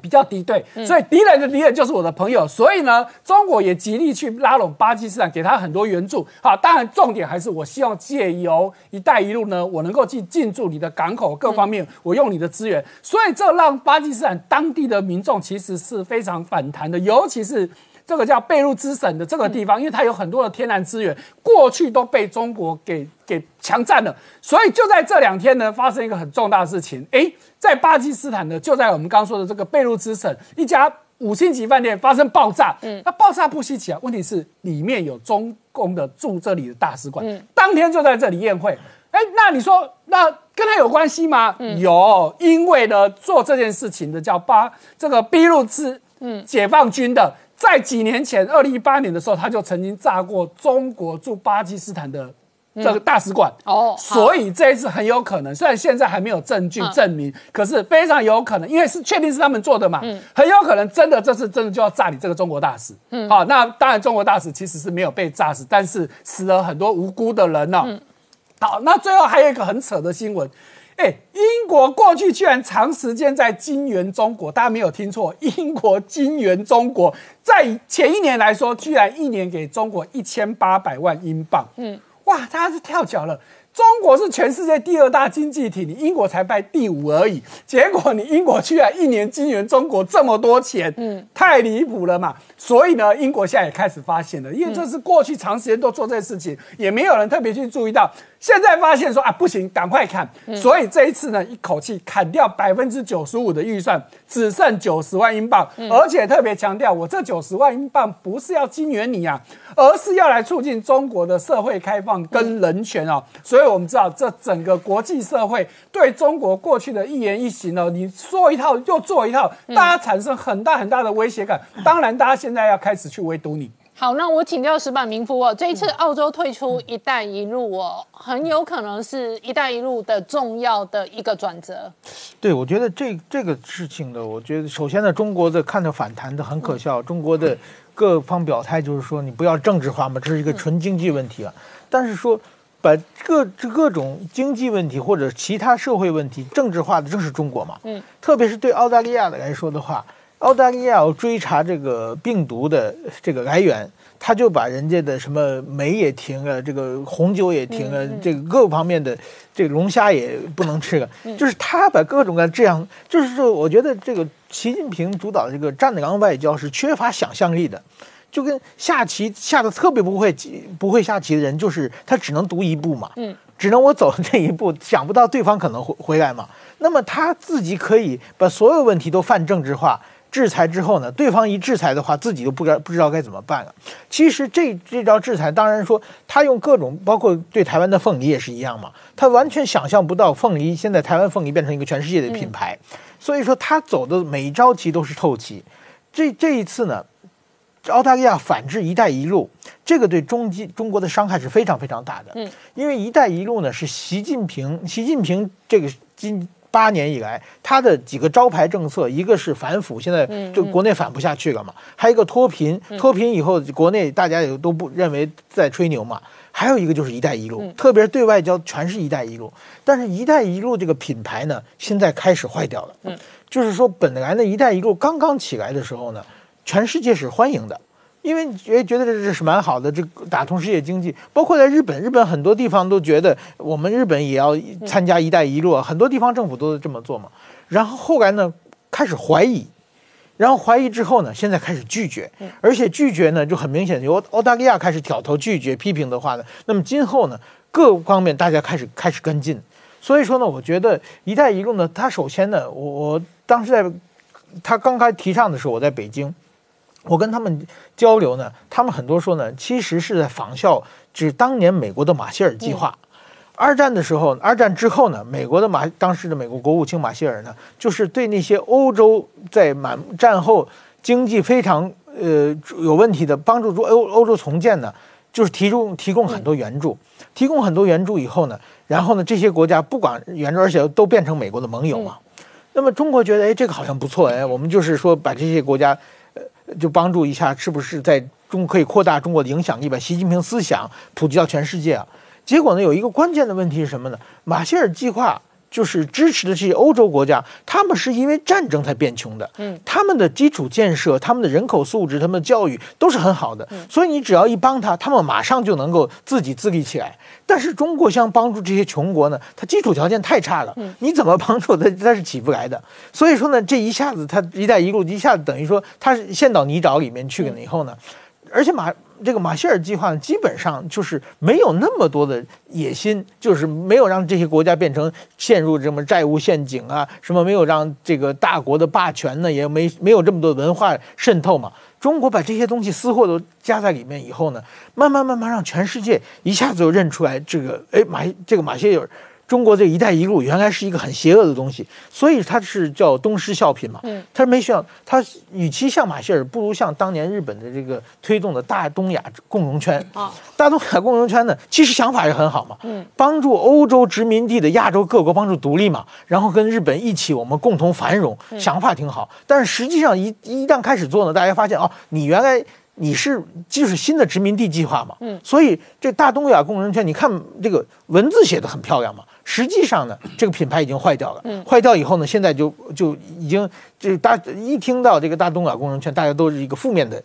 比较敌对，所以敌人的敌人就是我的朋友。所以呢，中国也极力去拉拢巴基斯坦，给他很多援助。好，当然重点还是我希望借由“一带一路”呢，我能够去进驻你的港口各方面，我用你的资源。所以这让巴基斯坦当地的民众其实是非常反弹的，尤其是。这个叫贝鲁兹省的这个地方，因为它有很多的天然资源，过去都被中国给给强占了，所以就在这两天呢，发生一个很重大的事情。哎，在巴基斯坦呢，就在我们刚说的这个贝鲁兹省一家五星级饭店发生爆炸。嗯，那爆炸不稀奇啊，问题是里面有中共的驻这里的大使馆，嗯当天就在这里宴会。哎，那你说那跟他有关系吗？有，因为呢做这件事情的叫巴这个俾路支嗯解放军的。在几年前，二零一八年的时候，他就曾经炸过中国驻巴基斯坦的这个大使馆。哦，所以这一次很有可能，虽然现在还没有证据证明，可是非常有可能，因为是确定是他们做的嘛，很有可能真的这次真的就要炸你这个中国大使。嗯，好，那当然中国大使其实是没有被炸死，但是死了很多无辜的人呢。好，那最后还有一个很扯的新闻。哎，英国过去居然长时间在金援中国，大家没有听错，英国金援中国，在前一年来说，居然一年给中国一千八百万英镑。嗯，哇，大家是跳脚了。中国是全世界第二大经济体，你英国才排第五而已。结果你英国居然一年金援中国这么多钱，嗯，太离谱了嘛。所以呢，英国现在也开始发现了，因为这是过去长时间都做这事情，也没有人特别去注意到。现在发现说啊，不行，赶快砍。所以这一次呢，一口气砍掉百分之九十五的预算，只剩九十万英镑。而且特别强调，我这九十万英镑不是要金援你啊，而是要来促进中国的社会开放跟人权哦。所以。我们知道，这整个国际社会对中国过去的一言一行呢，你说一套又做一套，大家产生很大很大的威胁感。当然，大家现在要开始去围堵你。好，那我请教石板民夫哦，这一次澳洲退出“一带一路”哦，很有可能是一带一路的重要的一个转折。对，我觉得这这个事情呢，我觉得首先呢，中国的看着反弹的很可笑，中国的各方表态就是说，你不要政治化嘛，这是一个纯经济问题啊。但是说。把各各种经济问题或者其他社会问题政治化的正是中国嘛？嗯，特别是对澳大利亚的来说的话，澳大利亚要追查这个病毒的这个来源，他就把人家的什么煤也停了，这个红酒也停了，这个各方面的这个龙虾也不能吃了，就是他把各种各这样，就是说，我觉得这个习近平主导的这个战狼外交是缺乏想象力的。就跟下棋下的特别不会不会下棋的人，就是他只能读一步嘛，嗯，只能我走这一步，想不到对方可能回回来嘛。那么他自己可以把所有问题都泛政治化，制裁之后呢，对方一制裁的话，自己就不知道不知道该怎么办了。其实这这招制裁，当然说他用各种，包括对台湾的凤梨也是一样嘛，他完全想象不到凤梨现在台湾凤梨变成一个全世界的品牌，所以说他走的每一招棋都是透棋。这这一次呢，澳大利亚反制“一带一路”，这个对中基中国的伤害是非常非常大的。嗯，因为“一带一路”呢是习近平，习近平这个今八年以来他的几个招牌政策，一个是反腐，现在就国内反不下去了嘛；还有一个脱贫，脱贫以后国内大家也都不认为在吹牛嘛；还有一个就是“一带一路”，特别是对外交全是一带一路。但是“一带一路”这个品牌呢，现在开始坏掉了。嗯，就是说本来呢，“一带一路”刚刚起来的时候呢，全世界是欢迎的。因为觉觉得这这是蛮好的，这打通世界经济，包括在日本，日本很多地方都觉得我们日本也要参加“一带一路”，很多地方政府都这么做嘛。然后后来呢，开始怀疑，然后怀疑之后呢，现在开始拒绝，而且拒绝呢就很明显，由澳大利亚开始挑头拒绝批评的话呢，那么今后呢各方面大家开始开始跟进。所以说呢，我觉得“一带一路”呢，它首先呢，我我当时在他刚开提倡的时候，我在北京。我跟他们交流呢，他们很多说呢，其实是在仿效，就是当年美国的马歇尔计划。二战的时候，二战之后呢，美国的马当时的美国国务卿马歇尔呢，就是对那些欧洲在满战后经济非常呃有问题的，帮助欧欧洲重建呢，就是提供提供很多援助，提供很多援助以后呢，然后呢，这些国家不管援助，而且都变成美国的盟友嘛。那么中国觉得，哎，这个好像不错，哎，我们就是说把这些国家。就帮助一下，是不是在中可以扩大中国的影响力，把习近平思想普及到全世界啊？结果呢，有一个关键的问题是什么呢？马歇尔计划。就是支持的这些欧洲国家，他们是因为战争才变穷的。嗯，他们的基础建设、他们的人口素质、他们的教育都是很好的。所以你只要一帮他，他们马上就能够自己自立起来。但是中国想帮助这些穷国呢，它基础条件太差了。你怎么帮助他？他是起不来的。所以说呢，这一下子他“一带一路”一下子等于说他陷到泥沼里面去了以后呢，而且马。这个马歇尔计划基本上就是没有那么多的野心，就是没有让这些国家变成陷入什么债务陷阱啊，什么没有让这个大国的霸权呢，也没没有这么多文化渗透嘛。中国把这些东西私货都加在里面以后呢，慢慢慢慢让全世界一下子就认出来这个，哎，马这个马歇尔。中国这“一带一路”原来是一个很邪恶的东西，所以它是叫东施效颦嘛。嗯，他没想，他与其像马歇尔，不如像当年日本的这个推动的大东亚共荣圈啊。大东亚共荣圈呢，其实想法也很好嘛。嗯，帮助欧洲殖民地的亚洲各国帮助独立嘛，然后跟日本一起，我们共同繁荣，想法挺好。但是实际上一一旦开始做呢，大家发现哦，你原来你是就是新的殖民地计划嘛。嗯，所以这大东亚共荣圈，你看这个文字写的很漂亮嘛。实际上呢，这个品牌已经坏掉了。嗯，坏掉以后呢，现在就就已经就大一听到这个大东亚工程圈，大家都是一个负面的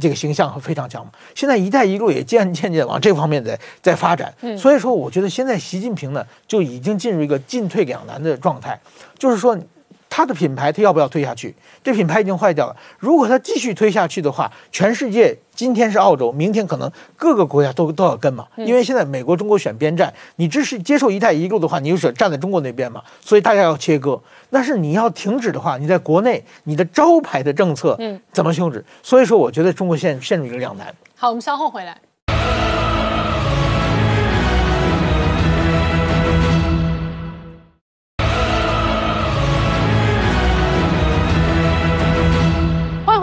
这个形象非常强嘛。现在“一带一路”也渐渐渐往这方面在在发展。嗯，所以说我觉得现在习近平呢就已经进入一个进退两难的状态，就是说。他的品牌，它要不要推下去？这品牌已经坏掉了。如果它继续推下去的话，全世界今天是澳洲，明天可能各个国家都都要跟嘛。因为现在美国、中国选边站，你支持接受“一带一路”的话，你就是站在中国那边嘛。所以大家要切割。但是你要停止的话，你在国内你的招牌的政策，嗯，怎么停止？所以说，我觉得中国现陷入一个两难。好，我们稍后回来。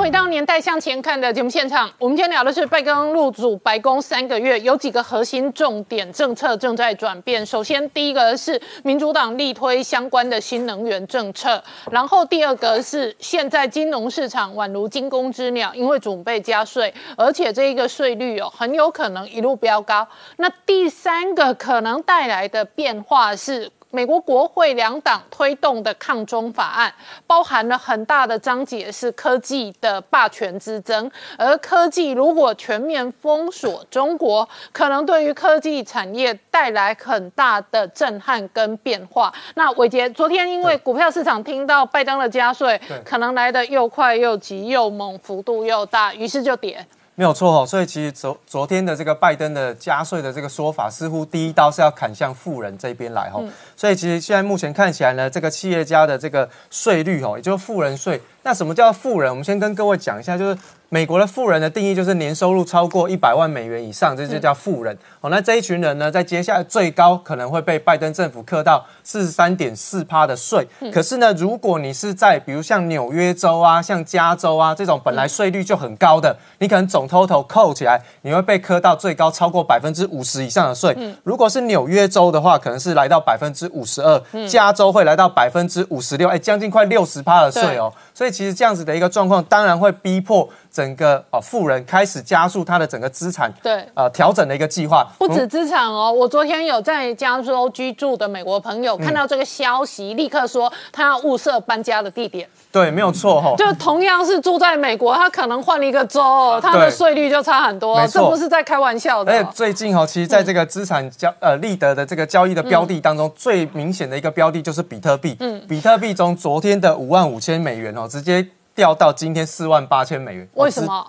回到年代向前看的节目现场，我们今天聊的是拜登入主白宫三个月，有几个核心重点政策正在转变。首先，第一个是民主党力推相关的新能源政策，然后第二个是现在金融市场宛如惊弓之鸟，因为准备加税，而且这一个税率哦很有可能一路飙高。那第三个可能带来的变化是。美国国会两党推动的抗中法案，包含了很大的章节是科技的霸权之争，而科技如果全面封锁中国，可能对于科技产业带来很大的震撼跟变化。那伟杰昨天因为股票市场听到拜登的加税，可能来的又快又急又猛，幅度又大，于是就跌。没有错哦，所以其实昨昨天的这个拜登的加税的这个说法，似乎第一刀是要砍向富人这边来哈。所以其实现在目前看起来呢，这个企业家的这个税率哦，也就是富人税。那什么叫富人？我们先跟各位讲一下，就是美国的富人的定义就是年收入超过一百万美元以上，这就叫富人。哦，那这一群人呢，在接下来最高可能会被拜登政府课到四十三点四趴的税。可是呢，如果你是在比如像纽约州啊、像加州啊这种本来税率就很高的，你可能总 total 扣起来，你会被课到最高超过百分之五十以上的税。如果是纽约州的话，可能是来到百分之五十二，加州会来到百分之五十六，哎，将近快六十趴的税哦。所以其实这样子的一个状况，当然会逼迫整个哦富人开始加速他的整个资产对呃调整的一个计划。不止资产哦，我昨天有在加州居住的美国朋友看到这个消息，立刻说他要物色搬家的地点。对，没有错哈、哦。就同样是住在美国，他可能换了一个州，他的对税率就差很多，这不是在开玩笑的而且哦。最近哦，其实在这个资产交呃利得的这个交易的标的当中，最明显的一个标的就是比特币。嗯，比特币从昨天的五万五千美元哦，直接掉到今天四万八千美元。哦为什？么？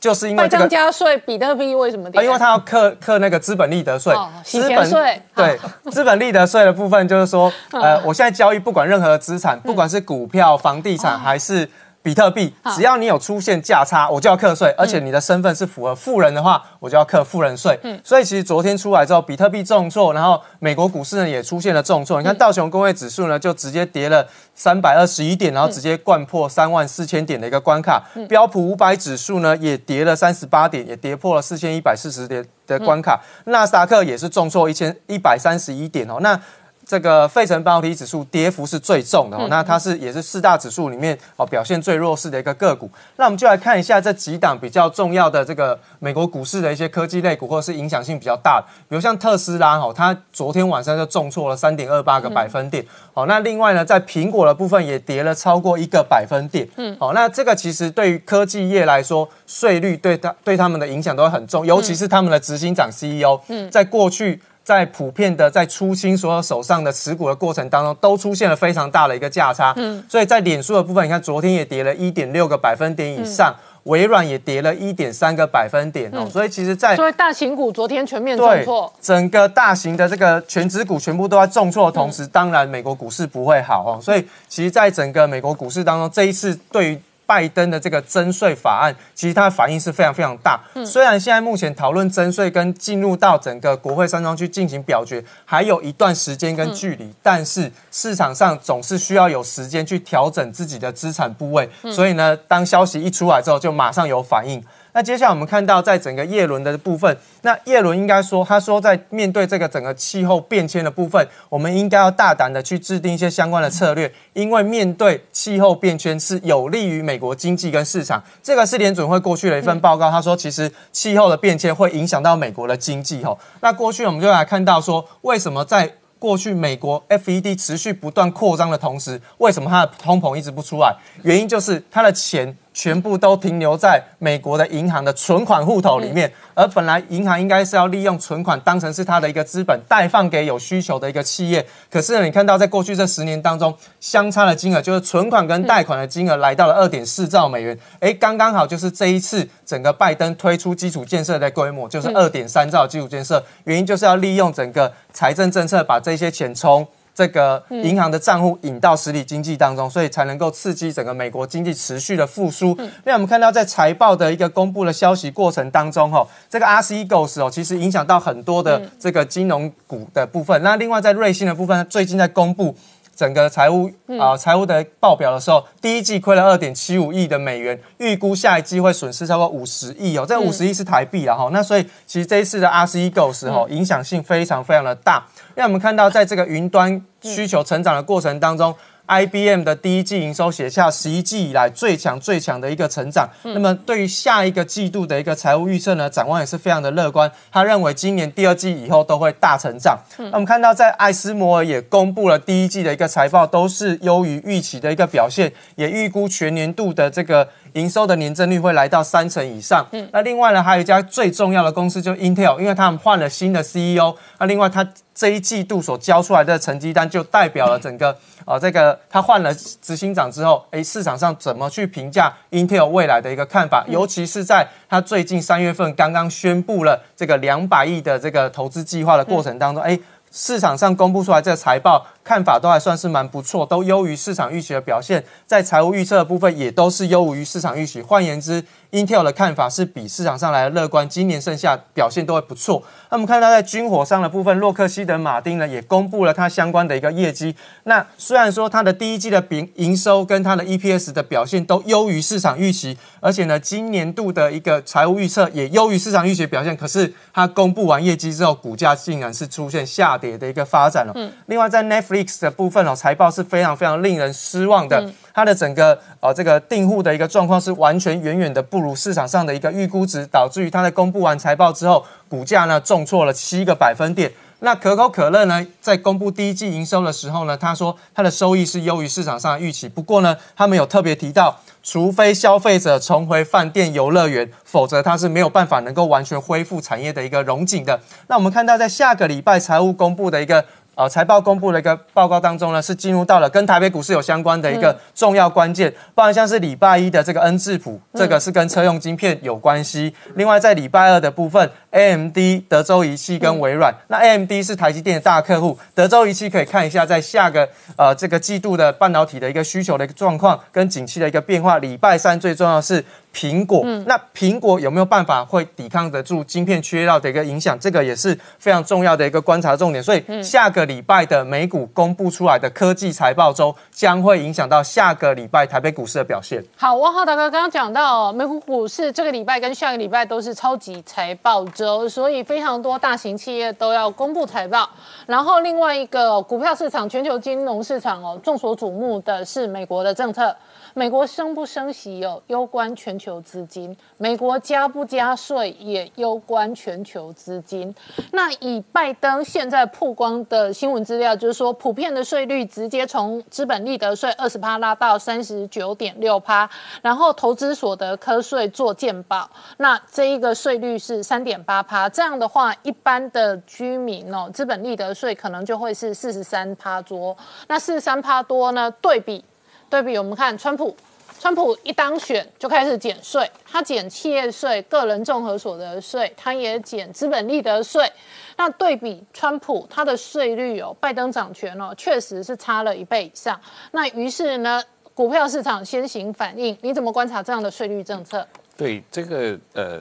就是因为这个。加税，比特币为什么因为他要课课那个资本利得税哦，资本税对 (laughs) 资本利得税的部分，就是说，呃，我现在交易不管任何资产，不管是股票、房地产还是比特币，只要你有出现价差，我就要课税，而且你的身份是符合富人的话，我就要课富人税。所以其实昨天出来之后，比特币重挫，然后美国股市呢也出现了重挫。你看道琼工业指数呢就直接跌了三百二十一点，然后直接灌破三万四千点的一个关卡。标普五百指数呢也跌了三十八点，也跌破了四千一百四十点的关卡。纳斯达克也是重挫一千一百三十一点哦。那这个费城半导体指数跌幅是最重的哦，那它是也是四大指数里面哦表现最弱势的一个个股。那我们就来看一下这几档比较重要的这个美国股市的一些科技类股，或者是影响性比较大的，比如像特斯拉哦，它昨天晚上就重挫了三点二八个百分点。哦，那另外呢，在苹果的部分也跌了超过一个百分点。嗯，好、那这个其实对于科技业来说，税率对它对他们的影响都会很重，尤其是他们的执行长 CEO，嗯，在过去。在普遍的在出清所有手上的持股的过程当中，都出现了非常大的一个价差。嗯，所以在脸书的部分，你看昨天也跌了一点六个百分点以上，微软也跌了一点三个百分点哦。所以其实，在所以大型股昨天全面重对挫，整个大型的这个全指股全部都在重挫的同时，当然美国股市不会好哦。所以其实，在整个美国股市当中，这一次对于拜登的这个征税法案，其实它的反应是非常非常大。虽然现在目前讨论征税跟进入到整个国会山庄去进行表决还有一段时间跟距离，但是市场上总是需要有时间去调整自己的资产部位，所以呢，当消息一出来之后，就马上有反应。那接下来我们看到，在整个叶伦的部分，那叶伦应该说，他说在面对这个整个气候变迁的部分，我们应该要大胆的去制定一些相关的策略，因为面对气候变迁是有利于美国经济跟市场。这个是联准会过去的一份报告，他说其实气候的变迁会影响到美国的经济吼。那过去我们就来看到说，为什么在过去美国 FED 持续不断扩张的同时，为什么它的通膨一直不出来？原因就是它的钱全部都停留在美国的银行的存款户头里面，而本来银行应该是要利用存款当成是它的一个资本，贷放给有需求的一个企业。可是呢，你看到在过去这十年当中，相差的金额就是存款跟贷款的金额来到了二点四兆美元，诶，刚刚好就是这一次整个拜登推出基础建设的规模就是二点三兆基础建设，原因就是要利用整个财政政策把这些钱从这个银行的账户引到实体经济当中，所以才能够刺激整个美国经济持续的复苏。那我们看到在财报的一个公布的消息过程当中，哈，这个 RCEGOS 哦，其实影响到很多的这个金融股的部分。那另外在瑞信的部分，最近在公布。整个财务啊、财务的报表的时候，第一季亏了二点七五亿的美元，预估下一季会损失超过五十亿哦，这五十亿是台币了哈。那所以其实这一次的 RCE GOS 哈、影响性非常非常的大。那我们看到在这个云端需求成长的过程当中。IBM 的第一季营收写下十一季以来最强最强的一个成长。那么对于下一个季度的一个财务预测呢，展望也是非常的乐观。他认为今年第二季以后都会大成长。那我们看到在艾斯摩尔也公布了第一季的一个财报，都是优于预期的一个表现，也预估全年度的这个营收的年增率会来到三成以上。嗯那另外呢，还有一家最重要的公司就是 Intel，因为他们换了新的 CEO。那另外他这一季度所交出来的成绩单，就代表了整个呃这个他换了执行长之后，诶，市场上怎么去评价 Intel 未来的一个看法？尤其是在他最近三月份刚刚宣布了这个两百亿的这个投资计划的过程当中，诶。市场上公布出来这个财报，看法都还算是蛮不错，都优于市场预期的表现，在财务预测的部分也都是优于市场预期。换言之，Intel 的看法是比市场上来的乐观，今年剩下表现都会不错。那我们看到在军火商的部分，洛克希德马丁呢也公布了它相关的一个业绩。那虽然说它的第一季的营营收跟它的 EPS 的表现都优于市场预期，而且呢，今年度的一个财务预测也优于市场预期表现，可是它公布完业绩之后，股价竟然是出现下跌的一个发展了。嗯。另外在 Netflix 的部分哦，财报是非常非常令人失望的。它的整个呃这个订户的一个状况是完全远远的不如市场上的一个预估值，导致于它在公布完财报之后，股价呢重挫了七个百分点。那可口可乐呢，在公布第一季营收的时候呢，他说它的收益是优于市场上的预期。不过呢，他们有特别提到，除非消费者重回饭店、游乐园，否则它是没有办法能够完全恢复产业的一个荣景的。那我们看到在下个礼拜财务公布的一个。呃，财报公布的一个报告当中呢，是进入到了跟台北股市有相关的一个重要关键，包含像是礼拜一的这个恩智浦，这个是跟车用晶片有关系。另外在礼拜二的部分，AMD、德州仪器跟微软，那 AMD 是台积电的大客户，德州仪器可以看一下在下个呃这个季度的半导体的一个需求的一个状况跟景气的一个变化。礼拜三最重要是。苹果，那苹果有没有办法会抵抗得住晶片缺料的一个影响？这个也是非常重要的一个观察重点。所以下个礼拜的美股公布出来的科技财报周，将会影响到下个礼拜台北股市的表现。好，汪浩大哥刚刚讲到，美股股市这个礼拜跟下个礼拜都是超级财报周，所以非常多大型企业都要公布财报。然后另外一个股票市场、全球金融市场哦，众所瞩目的是美国的政策。美国升不升息有攸关全球资金，美国加不加税也攸关全球资金。那以拜登现在曝光的新闻资料，就是说普遍的税率直接从资本利得税二十趴拉到三十九点六趴，然后投资所得科税做健保，那这一个税率是三点八趴。这样的话，一般的居民哦，资本利得税可能就会是四十三趴多。那四十三趴多呢？对比。对比我们看，川普，川普一当选就开始减税，他减企业税、个人综合所得税，他也减资本利得税。那对比川普，他的税率哦，拜登掌权哦，确实是差了一倍以上。那于是呢，股票市场先行反应。你怎么观察这样的税率政策？对这个呃，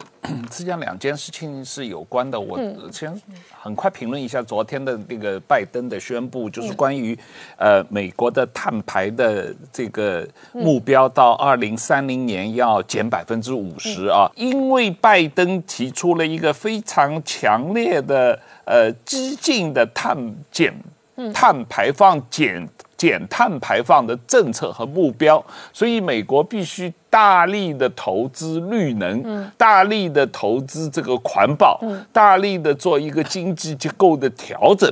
实际上两件事情是有关的。我先很快评论一下昨天的那个拜登的宣布，就是关于呃美国的碳排的这个目标到二零三零年要减百分之五十啊。因为拜登提出了一个非常强烈的呃激进的碳减碳排放减。减碳排放的政策和目标，所以美国必须大力的投资绿能，大力的投资这个环保，大力的做一个经济结构的调整。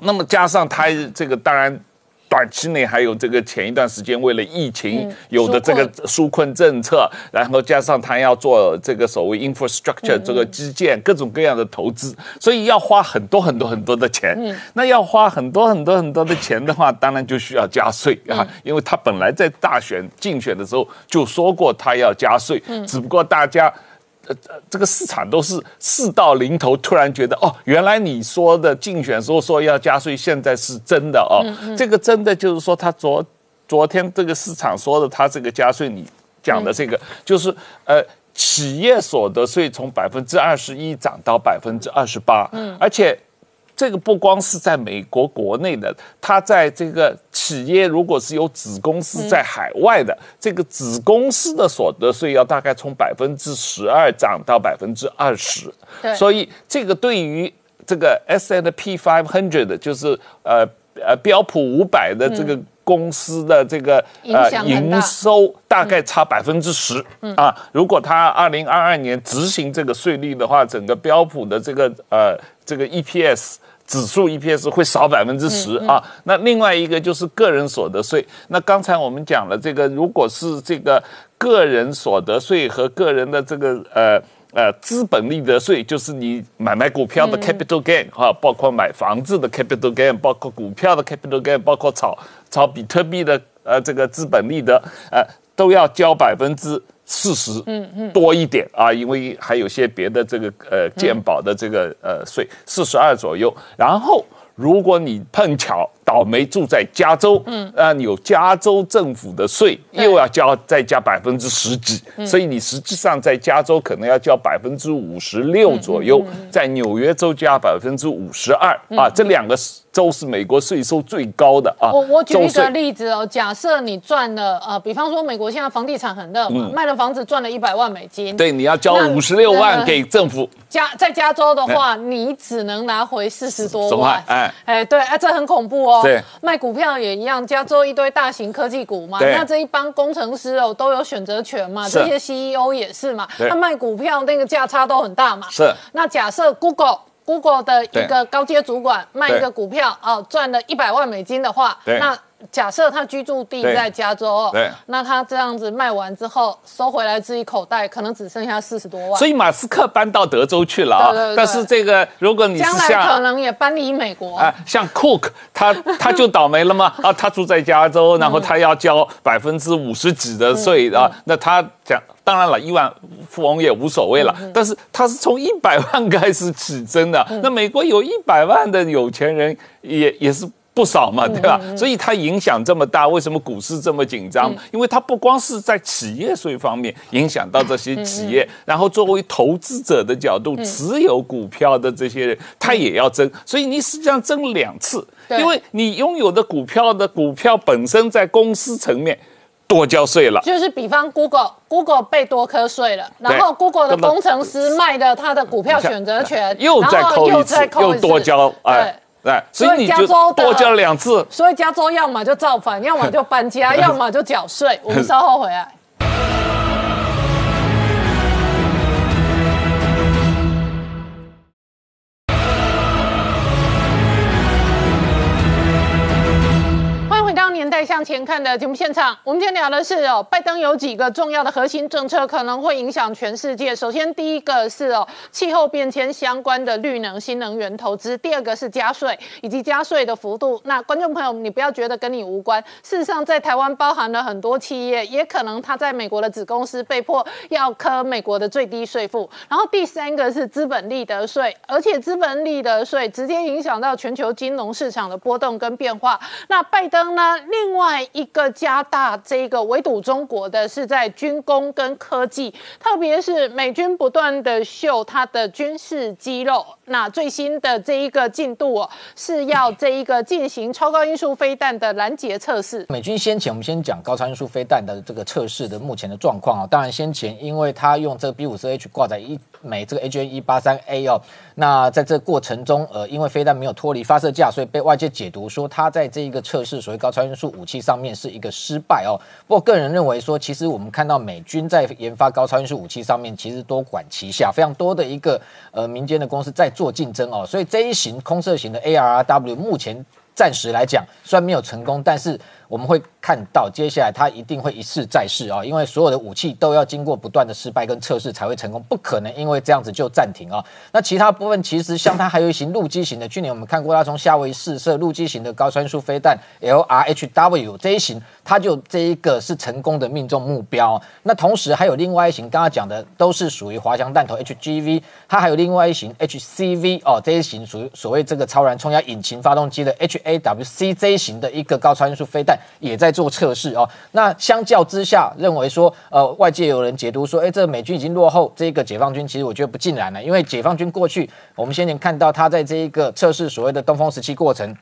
那么加上它这个，当然。短期内还有这个前一段时间为了疫情有的这个纾困政策，然后加上他要做这个所谓 infrastructure 这个基建各种各样的投资，所以要花很多很多很多的钱。那要花很多很多很多的钱的话，当然就需要加税啊，因为他本来在大选竞选的时候就说过他要加税，只不过大家。呃呃，这个市场都是事到临头，突然觉得哦，原来你说的竞选时候说要加税，现在是真的哦。这个真的就是说，他昨昨天这个市场说的，他这个加税，你讲的这个就是呃，企业所得税从百分之二十一涨到百分之二十八，嗯，而且。这个不光是在美国国内的，它在这个企业如果是有子公司在海外的，这个子公司的所得税要大概从百分之十二涨到百分之二十。所以这个对于这个 S and P five hundred 就是呃呃标普五百的这个公司的这个呃营收大概差百分之十啊。如果它二零二二年执行这个税率的话，整个标普的这个呃这个 EPS。指数 EPS 会少百分之十啊，那另外一个就是个人所得税。那刚才我们讲了，这个如果是这个个人所得税和个人的这个呃呃资本利得税，就是你买卖股票的 capital gain 哈，包括买房子的 capital gain，包括股票的 capital gain，包括炒炒比特币的呃这个资本利得，呃都要交百分之。四十，嗯嗯，多一点啊，因为还有些别的这个呃鉴宝的这个呃税，四十二左右。然后如果你碰巧倒霉住在加州，嗯，啊，有加州政府的税又要交再加百分之十几，所以你实际上在加州可能要交百分之五十六左右，在纽约州加百分之五十二啊，这两个州是美国税收最高的啊。我我举一个例子哦，假设你赚了呃，比方说美国现在房地产很热嘛，卖了房子赚了一百万美金，嗯对，你要交五十六那万给政府，加在加州的话，你只能拿回四十多万。哎哎，对，哎，这很恐怖哦。对，卖股票也一样，加州一堆大型科技股嘛，那这一帮工程师哦都有选择权嘛，是这些 CEO 也是嘛，对他卖股票那个价差都很大嘛。是那假设 Google。Google 的一个高阶主管卖一个股票哦，赚了一百万美金的话，那假设他居住地在加州哦对，那他这样子卖完之后收回来自己口袋，可能只剩下四十多万。所以马斯克搬到德州去了啊。对对对但是这个，如果你是将来可能也搬离美国。啊，像 Cook，他他就倒霉了嘛？(laughs) 啊，他住在加州，然后他要交百分之五十几的税啊，那他讲。当然了，亿万富翁也无所谓了，但是他是从一百万开始起征的。那美国有一百万的有钱人也也是不少嘛，对吧？所以它影响这么大，为什么股市这么紧张？因为它不光是在企业税方面影响到这些企业，然后作为投资者的角度，持有股票的这些人，他也要争，所以你实际上争两次，因为你拥有的股票的股票本身在公司层面多交税了。就是比方 Google，Google 被多科税了，然后 Google 的工程师卖的他的股票选择权，又再扣一次。又多交，哎。对。哎，所所以以你就加州的多交两次，所以加州要么就造反，要么就搬家，(laughs) 要么就缴税。我们稍后回来。《年代向前看》的节目现场。我们今天聊的是哦，拜登有几个重要的核心政策可能会影响全世界。首先，第一个是哦，气候变迁相关的绿能、新能源投资；第二个是加税以及加税的幅度。那观众朋友，你不要觉得跟你无关，事实上在台湾包含了很多企业，也可能他在美国的子公司被迫要科美国的最低税负。然后第三个是资本利得税，而且资本利得税直接影响到全球金融市场的波动跟变化。那拜登呢？另外一个加大这个围堵中国的是在军工跟科技，特别是美军不断的秀它的军事肌肉。那最新的这一个进度哦，是要这一个进行超高音速飞弹的拦截测试。美军先前我们先讲高超音速飞弹的这个测试的目前的状况啊，当然先前因为它用这个 B 五四 H 挂在一美这个 AGN 一八三 A 哦，那在这过程中，呃，因为飞弹没有脱离发射架，所以被外界解读说它在这一个测试所谓高超音速武器上面是一个失败哦。不过个人认为说，其实我们看到美军在研发高超音速武器上面，其实多管齐下，非常多的一个呃民间的公司在做竞争哦，所以这一型空射型的 ARW 目前暂时来讲虽然没有成功，但是我们会看到接下来它一定会一试再试啊，因为所有的武器都要经过不断的失败跟测试才会成功，不可能因为这样子就暂停啊。那其他部分其实像它还有一型陆基型的，去年我们看过它从夏威夷试射陆基型的高穿速飞弹 LRHW 这一型，它就这一个是成功的命中目标。那同时还有另外一型，刚刚讲的都是属于滑翔弹头 HGV，它还有另外一型 HCV 哦，这一型属于所谓这个超燃冲压引擎发动机的 HAWC 这一型的一个高超音速飞弹也在做测试哦。那相较之下，认为说呃外界有人解读说，哎，这个美军已经落后这个解放军，其实我觉得不尽然了，因为解放军过去我们先前看到他在这一个测试所谓的东风十七过程。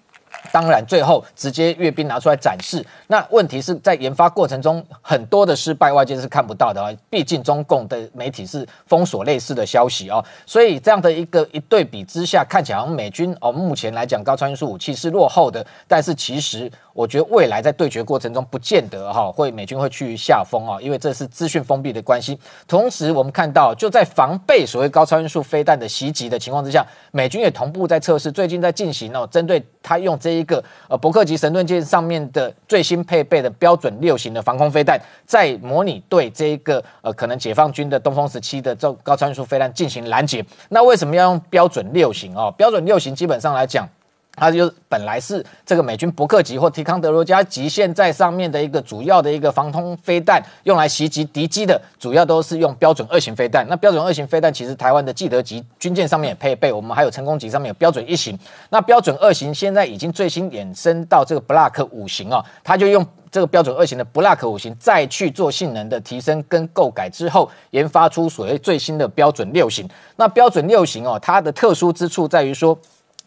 当然，最后直接阅兵拿出来展示。那问题是在研发过程中很多的失败，外界是看不到的啊。毕竟中共的媒体是封锁类似的消息哦，所以这样的一个一对比之下，看起来好像美军哦目前来讲高超音速武器是落后的，但是其实我觉得未来在对决过程中不见得哈会美军会趋于下风啊，因为这是资讯封闭的关系。同时，我们看到就在防备所谓高超音速飞弹的袭击的情况之下，美军也同步在测试，最近在进行哦，针对他用这一个呃伯克级神盾舰上面的最新配备的标准六型的防空飞弹，在模拟对这一个呃可能解放军的东风十七的这高超音速飞弹进行拦截。那为什么要用标准六型哦？标准六型基本上来讲。它就本来是这个美军伯克级或提康德罗加级现在上面的一个主要的一个防空飞弹，用来袭击敌机的，主要都是用标准二型飞弹。那标准二型飞弹其实台湾的记得级军舰上面也配备，我们还有成功级上面有标准一型。那标准二型现在已经最新衍生到这个 Block 五型哦，它就用这个标准二型的 Block 五型再去做性能的提升跟构改之后，研发出所谓最新的标准六型。那标准六型哦，它的特殊之处在于说。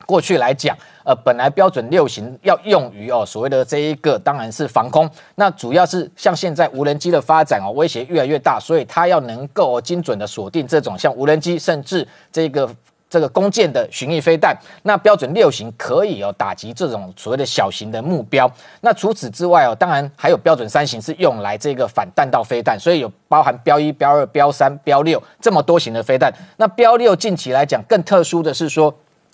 过去来讲，呃，本来标准六型要用于哦所谓的这一个当然是防空，那主要是像现在无人机的发展哦威胁越来越大，所以它要能够精准的锁定这种像无人机甚至这个这个弓箭的巡弋飞弹。那标准六型可以哦打击这种所谓的小型的目标。那除此之外哦，当然还有标准三型是用来这个反弹道飞弹，所以有包含标一、标二、标三、标六这么多型的飞弹。那标六近期来讲更特殊的是说。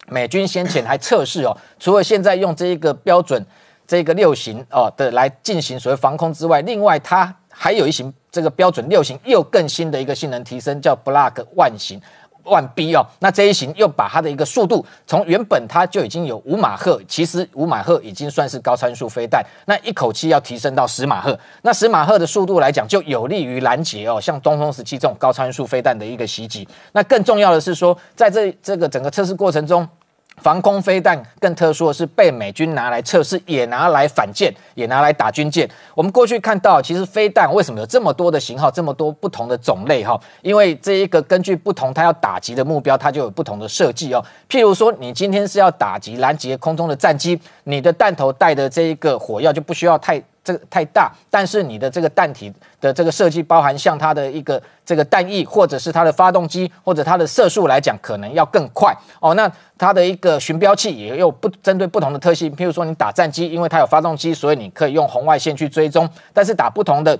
美军先前还测试哦，除了现在用这一个标准这个六型哦的来进行所谓防空之外，另外它还有一型这个标准六型又更新的一个性能提升，叫 Block 万型。万 B 哦。那这一型又把它的一个速度从原本它就已经有五马赫，其实五马赫已经算是高参数飞弹，那一口气要提升到十马赫。那十马赫的速度来讲，就有利于拦截哦，像东风十七这种高参数飞弹的一个袭击。那更重要的是说，在这这个整个测试过程中。防空飞弹更特殊的是被美军拿来测试，也拿来反舰，也拿来打军舰。我们过去看到，其实飞弹为什么有这么多的型号，这么多不同的种类？哈，因为这一个根据不同它要打击的目标，它就有不同的设计哦。譬如说，你今天是要打击拦截空中的战机，你的弹头带的这一个火药就不需要太。这个太大，但是你的这个弹体的这个设计，包含像它的一个这个弹翼，或者是它的发动机，或者它的射速来讲，可能要更快哦。那它的一个巡标器也有不针对不同的特性，譬如说你打战机，因为它有发动机，所以你可以用红外线去追踪，但是打不同的。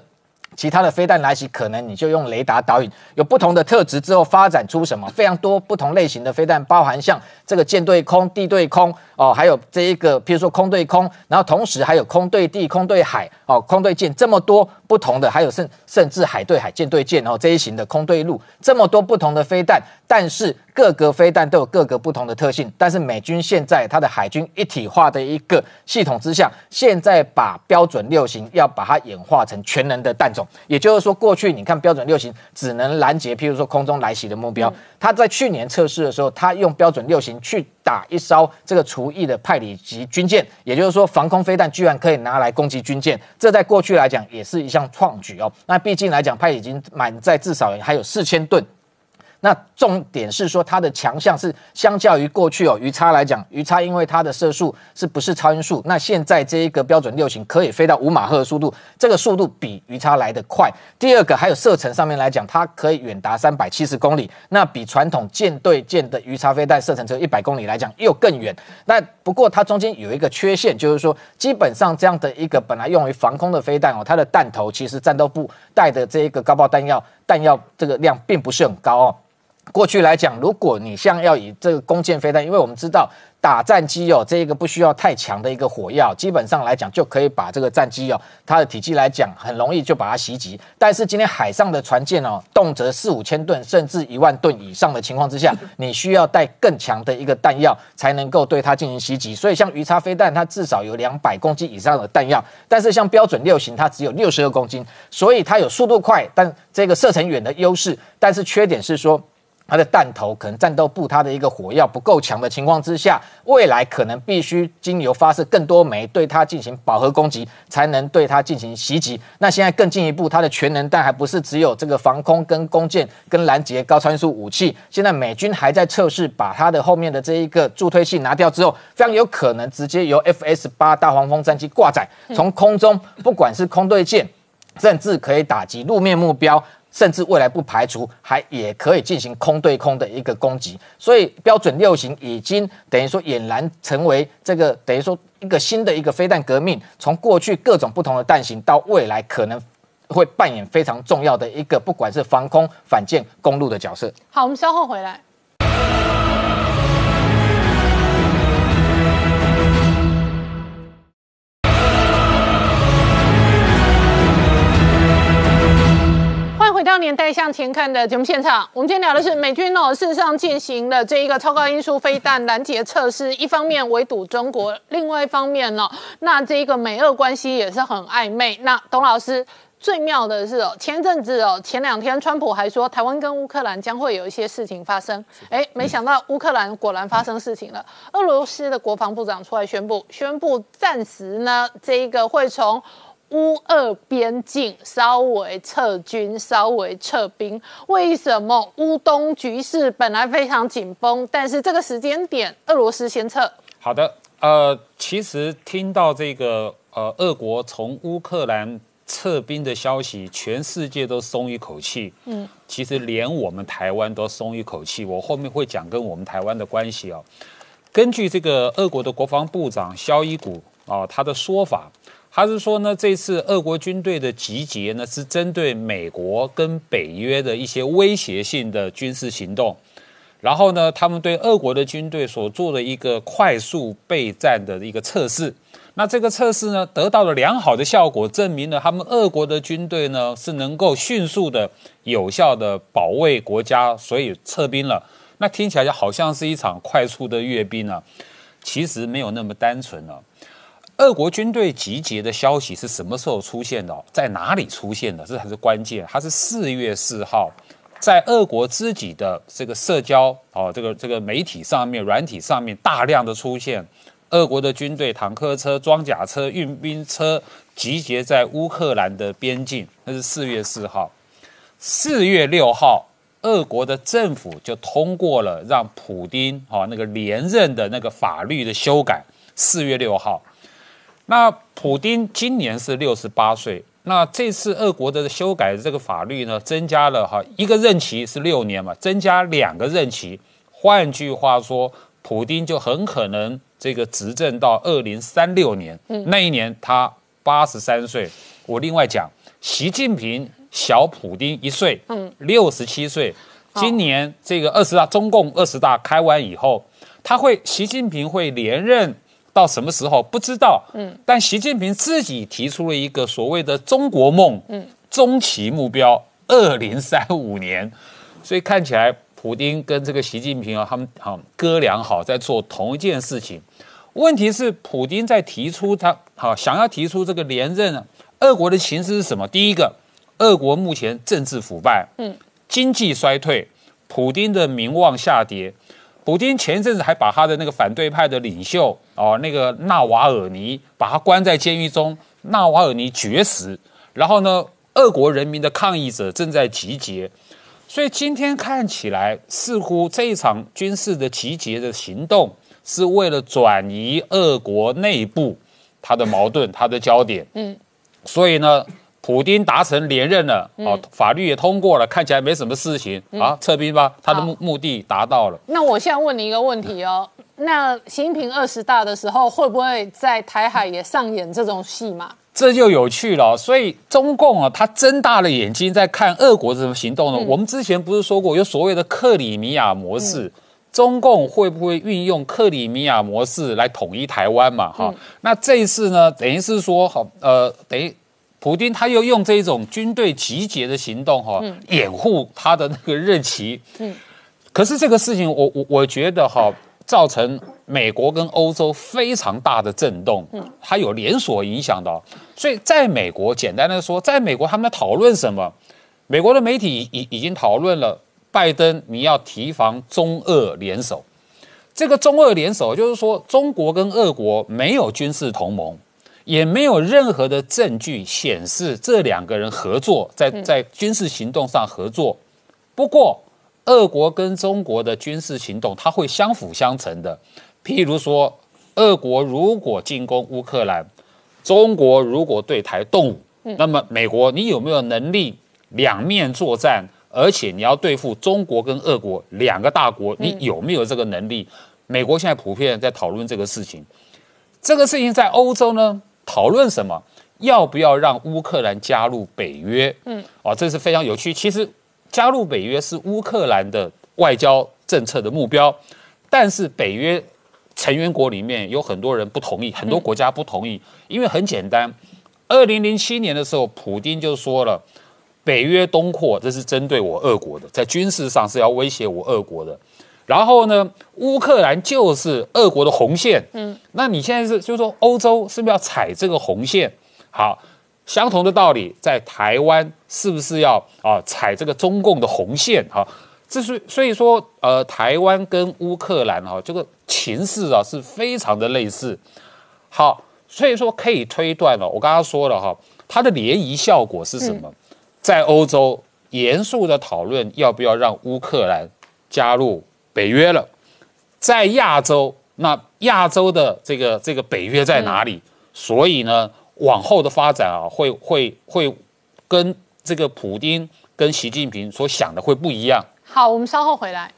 其他的飞弹来袭，可能你就用雷达导引，有不同的特质之后发展出什么非常多不同类型的飞弹，包含像这个舰对空、地对空哦，还有这一个，譬如说空对空，然后同时还有空对地、空对海哦、空对舰这么多不同的，还有甚甚至海对海、舰对舰哦这一型的空对陆这么多不同的飞弹，但是各个飞弹都有各个不同的特性，但是美军现在它的海军一体化的一个系统之下，现在把标准六型要把它演化成全能的弹种。也就是说，过去你看标准六型只能拦截，譬如说空中来袭的目标。它在去年测试的时候，它用标准六型去打一艘这个厨役的派里级军舰，也就是说，防空飞弹居然可以拿来攻击军舰，这在过去来讲也是一项创举哦。那毕竟来讲，派已经满载至少还有四千吨。那重点是说，它的强项是相较于过去哦，鱼叉来讲，鱼叉因为它的射速是不是超音速？那现在这一个标准六型可以飞到五马赫的速度，这个速度比鱼叉来得快。第二个还有射程上面来讲，它可以远达三百七十公里，那比传统舰对舰的鱼叉飞弹射程只有一百公里来讲又更远。那不过它中间有一个缺陷，就是说基本上这样的一个本来用于防空的飞弹哦，它的弹头其实战斗部带的这一个高爆弹药弹药这个量并不是很高哦。过去来讲，如果你像要以这个弓箭飞弹，因为我们知道打战机哦，这一个不需要太强的一个火药，基本上来讲就可以把这个战机哦，它的体积来讲很容易就把它袭击。但是今天海上的船舰哦，动辄四五千吨甚至一万吨以上的情况之下，你需要带更强的一个弹药才能够对它进行袭击。所以像鱼叉飞弹，它至少有两百公斤以上的弹药，但是像标准六型，它只有六十二公斤，所以它有速度快，但这个射程远的优势。但是缺点是说。它的弹头可能战斗部它的一个火药不够强的情况之下，未来可能必须经由发射更多枚对它进行饱和攻击，才能对它进行袭击。那现在更进一步，它的全能弹还不是只有这个防空跟弓箭跟拦截高参数武器，现在美军还在测试把它的后面的这一个助推器拿掉之后，非常有可能直接由 F S 八大黄蜂战机挂载，从空中不管是空对舰，甚至可以打击路面目标。甚至未来不排除还也可以进行空对空的一个攻击，所以标准六型已经等于说俨然成为这个等于说一个新的一个飞弹革命，从过去各种不同的弹型到未来可能会扮演非常重要的一个不管是防空、反舰、公路的角色。好，我们稍后回来。到到年代向前看的节目现场，我们今天聊的是美军哦，事实上进行了这一个超高音速飞弹拦截测试，一方面围堵中国，另外一方面呢，那这一个美俄关系也是很暧昧。那董老师最妙的是哦，前阵子哦，前两天川普还说台湾跟乌克兰将会有一些事情发生，哎，没想到乌克兰果然发生事情了。俄罗斯的国防部长出来宣布，宣布暂时呢，这一个会从。乌俄边境稍微撤军，稍微撤兵。为什么乌东局势本来非常紧绷，但是这个时间点，俄罗斯先撤？好的，呃，其实听到这个呃，俄国从乌克兰撤兵的消息，全世界都松一口气。嗯，其实连我们台湾都松一口气。我后面会讲跟我们台湾的关系哦。根据这个俄国的国防部长肖伊古啊，他的说法。他是说呢，这次俄国军队的集结呢，是针对美国跟北约的一些威胁性的军事行动。然后呢，他们对俄国的军队所做的一个快速备战的一个测试。那这个测试呢，得到了良好的效果，证明了他们俄国的军队呢是能够迅速的、有效的保卫国家，所以撤兵了。那听起来就好像是一场快速的阅兵啊，其实没有那么单纯了。俄国军队集结的消息是什么时候出现的？在哪里出现的？这才是关键。它是四月四号，在俄国自己的这个社交哦，这个这个媒体上面、软体上面大量的出现，俄国的军队坦克车、装甲车、运兵车集结在乌克兰的边境。那是四月四号。四月六号，俄国的政府就通过了让普京哦那个连任的那个法律的修改。四月六号。那普丁今年是六十八岁，那这次俄国的修改的这个法律呢，增加了哈一个任期是六年嘛，增加两个任期，换句话说，普丁就很可能这个执政到二零三六年，那一年他八十三岁。我另外讲，习近平小普丁一岁，嗯，六十七岁，今年这个二十大中共二十大开完以后，他会习近平会连任。到什么时候不知道，嗯，但习近平自己提出了一个所谓的中国梦，嗯，中期目标二零三五年，所以看起来普京跟这个习近平啊，他们好哥俩好在做同一件事情。问题是普京在提出他好想要提出这个连任啊，俄国的形势是什么？第一个，俄国目前政治腐败，嗯，经济衰退，普京的名望下跌。普京前一阵子还把他的那个反对派的领袖哦，那个纳瓦尔尼，把他关在监狱中。纳瓦尔尼绝食，然后呢，俄国人民的抗议者正在集结，所以今天看起来似乎这一场军事的集结的行动是为了转移俄国内部他的矛盾、他的焦点。嗯，所以呢。普京达成连任了，哦，法律也通过了，看起来没什么事情啊，撤兵吧，他的目目的达到了。那我现在问你一个问题哦，那习近平二十大的时候会不会在台海也上演这种戏码？这就有趣了。所以中共啊，他睁大了眼睛在看俄国怎么行动呢？我们之前不是说过有所谓的克里米亚模式，中共会不会运用克里米亚模式来统一台湾嘛？哈，那这一次呢，等于是说，好，呃，等于。普京他又用这种军队集结的行动哈，掩护他的那个任期。嗯，可是这个事情，我我我觉得哈，造成美国跟欧洲非常大的震动。嗯，它有连锁影响的。所以在美国，简单的说，在美国他们在讨论什么？美国的媒体已已经讨论了，拜登你要提防中俄联手。这个中俄联手就是说，中国跟俄国没有军事同盟。也没有任何的证据显示这两个人合作在在军事行动上合作。不过，俄国跟中国的军事行动它会相辅相成的。譬如说，俄国如果进攻乌克兰，中国如果对台动武，那么美国你有没有能力两面作战？而且你要对付中国跟俄国两个大国，你有没有这个能力？美国现在普遍在讨论这个事情。这个事情在欧洲呢？讨论什么？要不要让乌克兰加入北约？嗯，哦，这是非常有趣。其实加入北约是乌克兰的外交政策的目标，但是北约成员国里面有很多人不同意，很多国家不同意。因为很简单，二零零七年的时候，普京就说了，北约东扩，这是针对我俄国的，在军事上是要威胁我俄国的。然后呢，乌克兰就是俄国的红线。嗯，那你现在是就是说欧洲是不是要踩这个红线？好，相同的道理，在台湾是不是要啊踩这个中共的红线？哈，这是所以说呃，台湾跟乌克兰哈这个情势啊是非常的类似。好，所以说可以推断了，我刚刚说了哈，它的涟漪效果是什么？在欧洲严肃的讨论要不要让乌克兰加入北约了，在亚洲，那亚洲的这个这个北约在哪里？所以呢，往后的发展啊，会会会跟这个普京跟习近平所想的会不一样。好，我们稍后回来。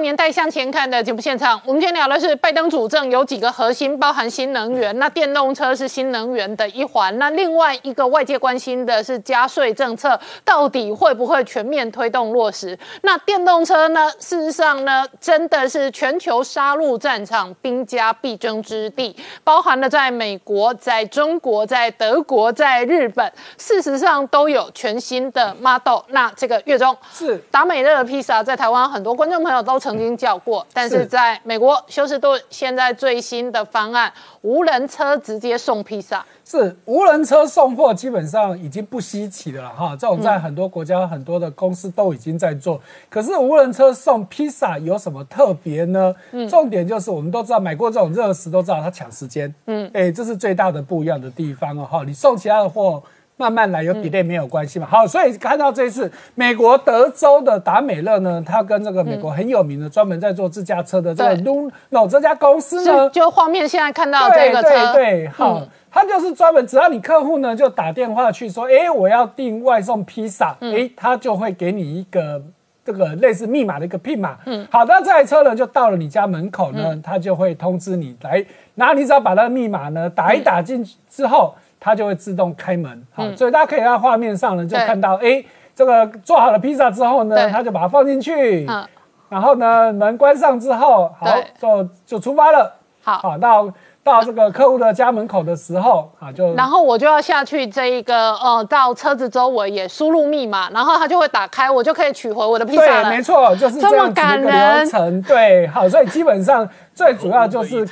年代向前看的节目现场，我们今天聊的是拜登主政有几个核心，包含新能源。那电动车是新能源的一环。那另外一个外界关心的是加税政策到底会不会全面推动落实？那电动车呢？事实上呢，真的是全球杀戮战场，兵家必争之地，包含了在美国、在中国、在德国、在日本，事实上都有全新的 model。那这个月中是达美乐的披萨，在台湾很多观众朋友。都曾经叫过，但是在美国休斯顿现在最新的方案，无人车直接送披萨，是无人车送货基本上已经不稀奇的了哈，这种在很多国家很多的公司都已经在做。可是无人车送披萨有什么特别呢？重点就是我们都知道买过这种热食都知道它抢时间，嗯，哎，这是最大的不一样的地方哦哈，你送其他的货。慢慢来，有 delay 没有关系嘛？好，所以看到这一次美国德州的达美乐呢，它跟这个美国很有名的专门在做自驾车的这个 Luno 这家公司呢，就画面现在看到这个车，对对，好，它就是专门只要你客户呢就打电话去说，哎，我要订外送披萨，哎，他就会给你一个这个类似密码的一个 PIN 码，嗯，好，那这台车呢就到了你家门口呢，他就会通知你来，然后你只要把那个密码呢打一打进之后。它就会自动开门，好，所以大家可以在画面上呢就看到，哎，这个做好了披萨之后呢，它就把它放进去，然后呢门关上之后，好，就就出发了，好，到到这个客户的家门口的时候，啊，就然后我就要下去这一个呃，到车子周围也输入密码，然后它就会打开，我就可以取回我的披萨了。对，没错，就是这么感人流程，对，好，所以基本上。最主要就是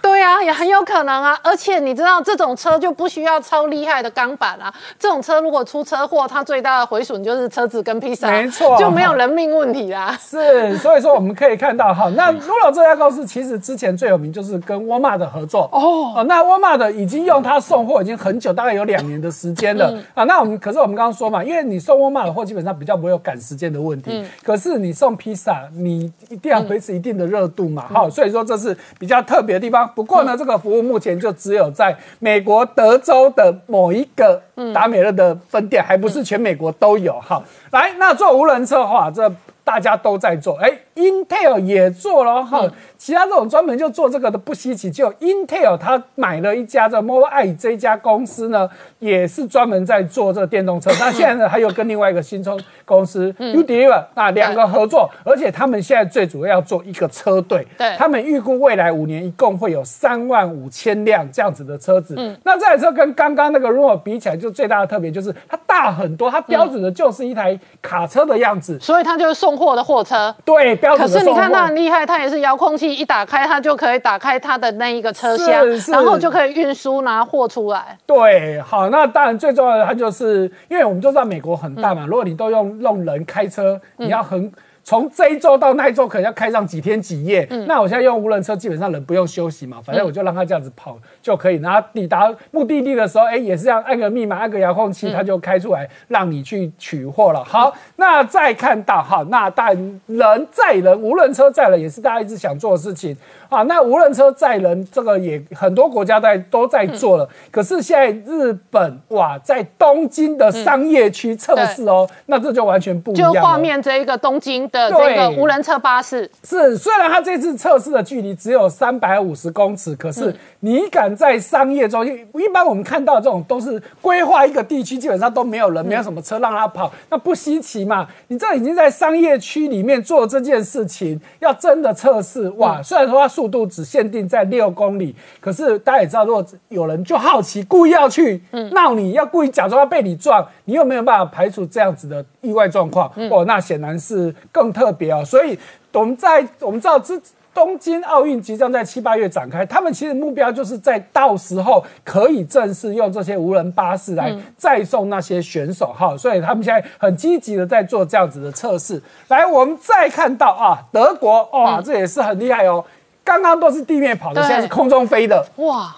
对啊，也很有可能啊。而且你知道，这种车就不需要超厉害的钢板啊。这种车如果出车祸，它最大的毁损就是车子跟披萨，没错，就没有人命问题啦。是，所以说我们可以看到，哈，那 Luno 这家公司其实之前最有名就是跟沃尔玛的合作哦。那沃尔玛的已经用它送货已经很久，大概有两年的时间了啊。那我们可是我们刚刚说嘛，因为你送沃尔玛的货基本上比较不会有赶时间的问题，可是你送披萨，你一定要维持一定的热度嘛，好。所以说这是比较特别的地方。不过呢，这个服务目前就只有在美国德州的某一个达美乐的分店，还不是全美国都有。哈，来，那做无人车的话，这大家都在做，哎。Intel 也做了哈，其他这种专门就做这个的不稀奇。就 Intel 他买了一家这 Mobileye 这家公司呢，也是专门在做这个电动车。(coughs) 那现在呢，还有跟另外一个新创公司 Udeliver 那两个合作，而且他们现在最主要要做一个车队。对，他们预估未来五年一共会有三万五千辆这样子的车子。嗯，那这台车跟刚刚那个 r o 比起来，就最大的特别就是它大很多，它标准的就是一台卡车的样子，所以它就是送货的货车。对。可是你看它很厉害，它也是遥控器一打开，它就可以打开它的那一个车厢，然后就可以运输拿货出来。对，好，那当然最重要的它就是，因为我们都知道美国很大嘛，如果你都用用人开车，你要很。从这一周到那一周，可能要开上几天几夜。那我现在用无人车，基本上人不用休息嘛，反正我就让它这样子跑就可以。然后抵达目的地的时候，哎，也是这样，按个密码，按个遥控器，它就开出来让你去取货了。好，那再看到哈，那但人载人，无人车载人也是大家一直想做的事情。啊，那无人车载人这个也很多国家在都在做了，可是现在日本哇，在东京的商业区测试哦，那这就完全不一样。就画面这一个东京的这个无人车巴士，是，虽然它这次测试的距离只有三百五十公尺，可是你敢在商业中心，一般我们看到这种都是规划一个地区，基本上都没有人，没有什么车让它跑，那不稀奇嘛。你这已经在商业区里面做这件事情，要真的测试，哇！虽然说它速度只限定在六公里，可是大家也知道，如果有人就好奇，故意要去闹你，要故意假装要被你撞，你又没有办法排除这样子的意外状况，哦，那显然是更特别哦。所以我们在我们知道之。东京奥运即将在七八月展开，他们其实目标就是在到时候可以正式用这些无人巴士来载送那些选手哈，所以他们现在很积极的在做这样子的测试。来，我们再看到啊，德国哇，这也是很厉害哦，刚刚都是地面跑的，现在是空中飞的。哇，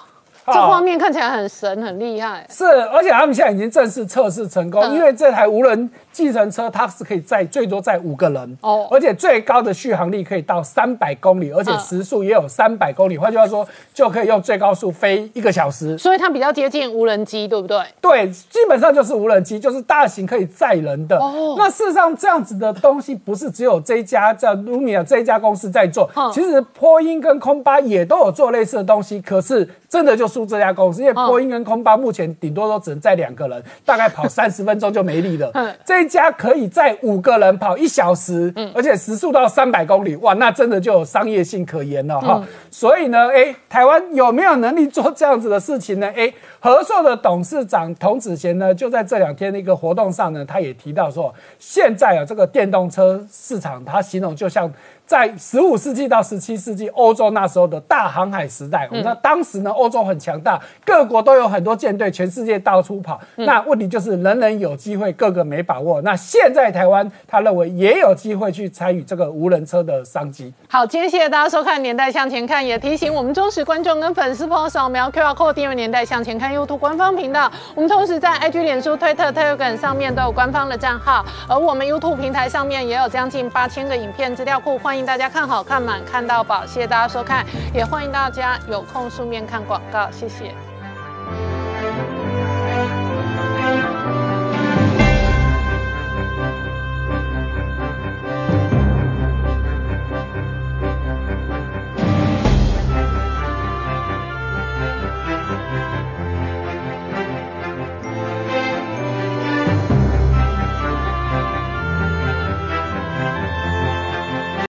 这啊画面看起来很神，很厉害。是，而且他们现在已经正式测试成功，嗯因为这台无人计程车它是可以载最多载五个人哦哦，而且最高的续航力可以到三百公里，而且嗯时速也有三百公里，换句话说，就可以用最高速飞一个小时。所以它比较接近无人机，对不对？对，基本上就是无人机，就是大型可以载人的。哦那事实上，这样子的东西不是只有这一家叫 Lumia 这一家公司在做，嗯其实波音跟空巴也都有做类似的东西，可是真的就输这家公司，因为嗯波音跟空巴目前顶多都只能载两个人，大概跑三十分钟就没力了 (laughs) 嗯。这一家可以载五个人跑一小时，而且时速到三百公里，哇，那真的就有商业性可言了哈。所以呢，哎，台湾有没有能力做这样子的事情呢？哎，和硕的董事长童子贤呢，就在这两天的一个活动上呢，他也提到说，现在啊这个电动车市场，他形容就像。在十五世纪到十七世纪，欧洲那时候的大航海时代，我们那当时呢，欧洲很强大，各国都有很多舰队，全世界到处跑。那问题就是人人有机会，个个没把握。那现在台湾，他认为也有机会去参与这个无人车的商机。好，今天谢谢大家收看《年代向前看》，也提醒我们忠实观众跟粉丝朋友扫描 QR code 订阅《年代向前看》YouTube 官方频道。我们同时在 IG、脸书、推特、Telegram 上面都有官方的账号，而我们 YouTube 平台上面也有将近八千个影片资料库，欢迎大家看好看满看到饱。谢谢大家收看，也欢迎大家有空书面看广告，谢谢。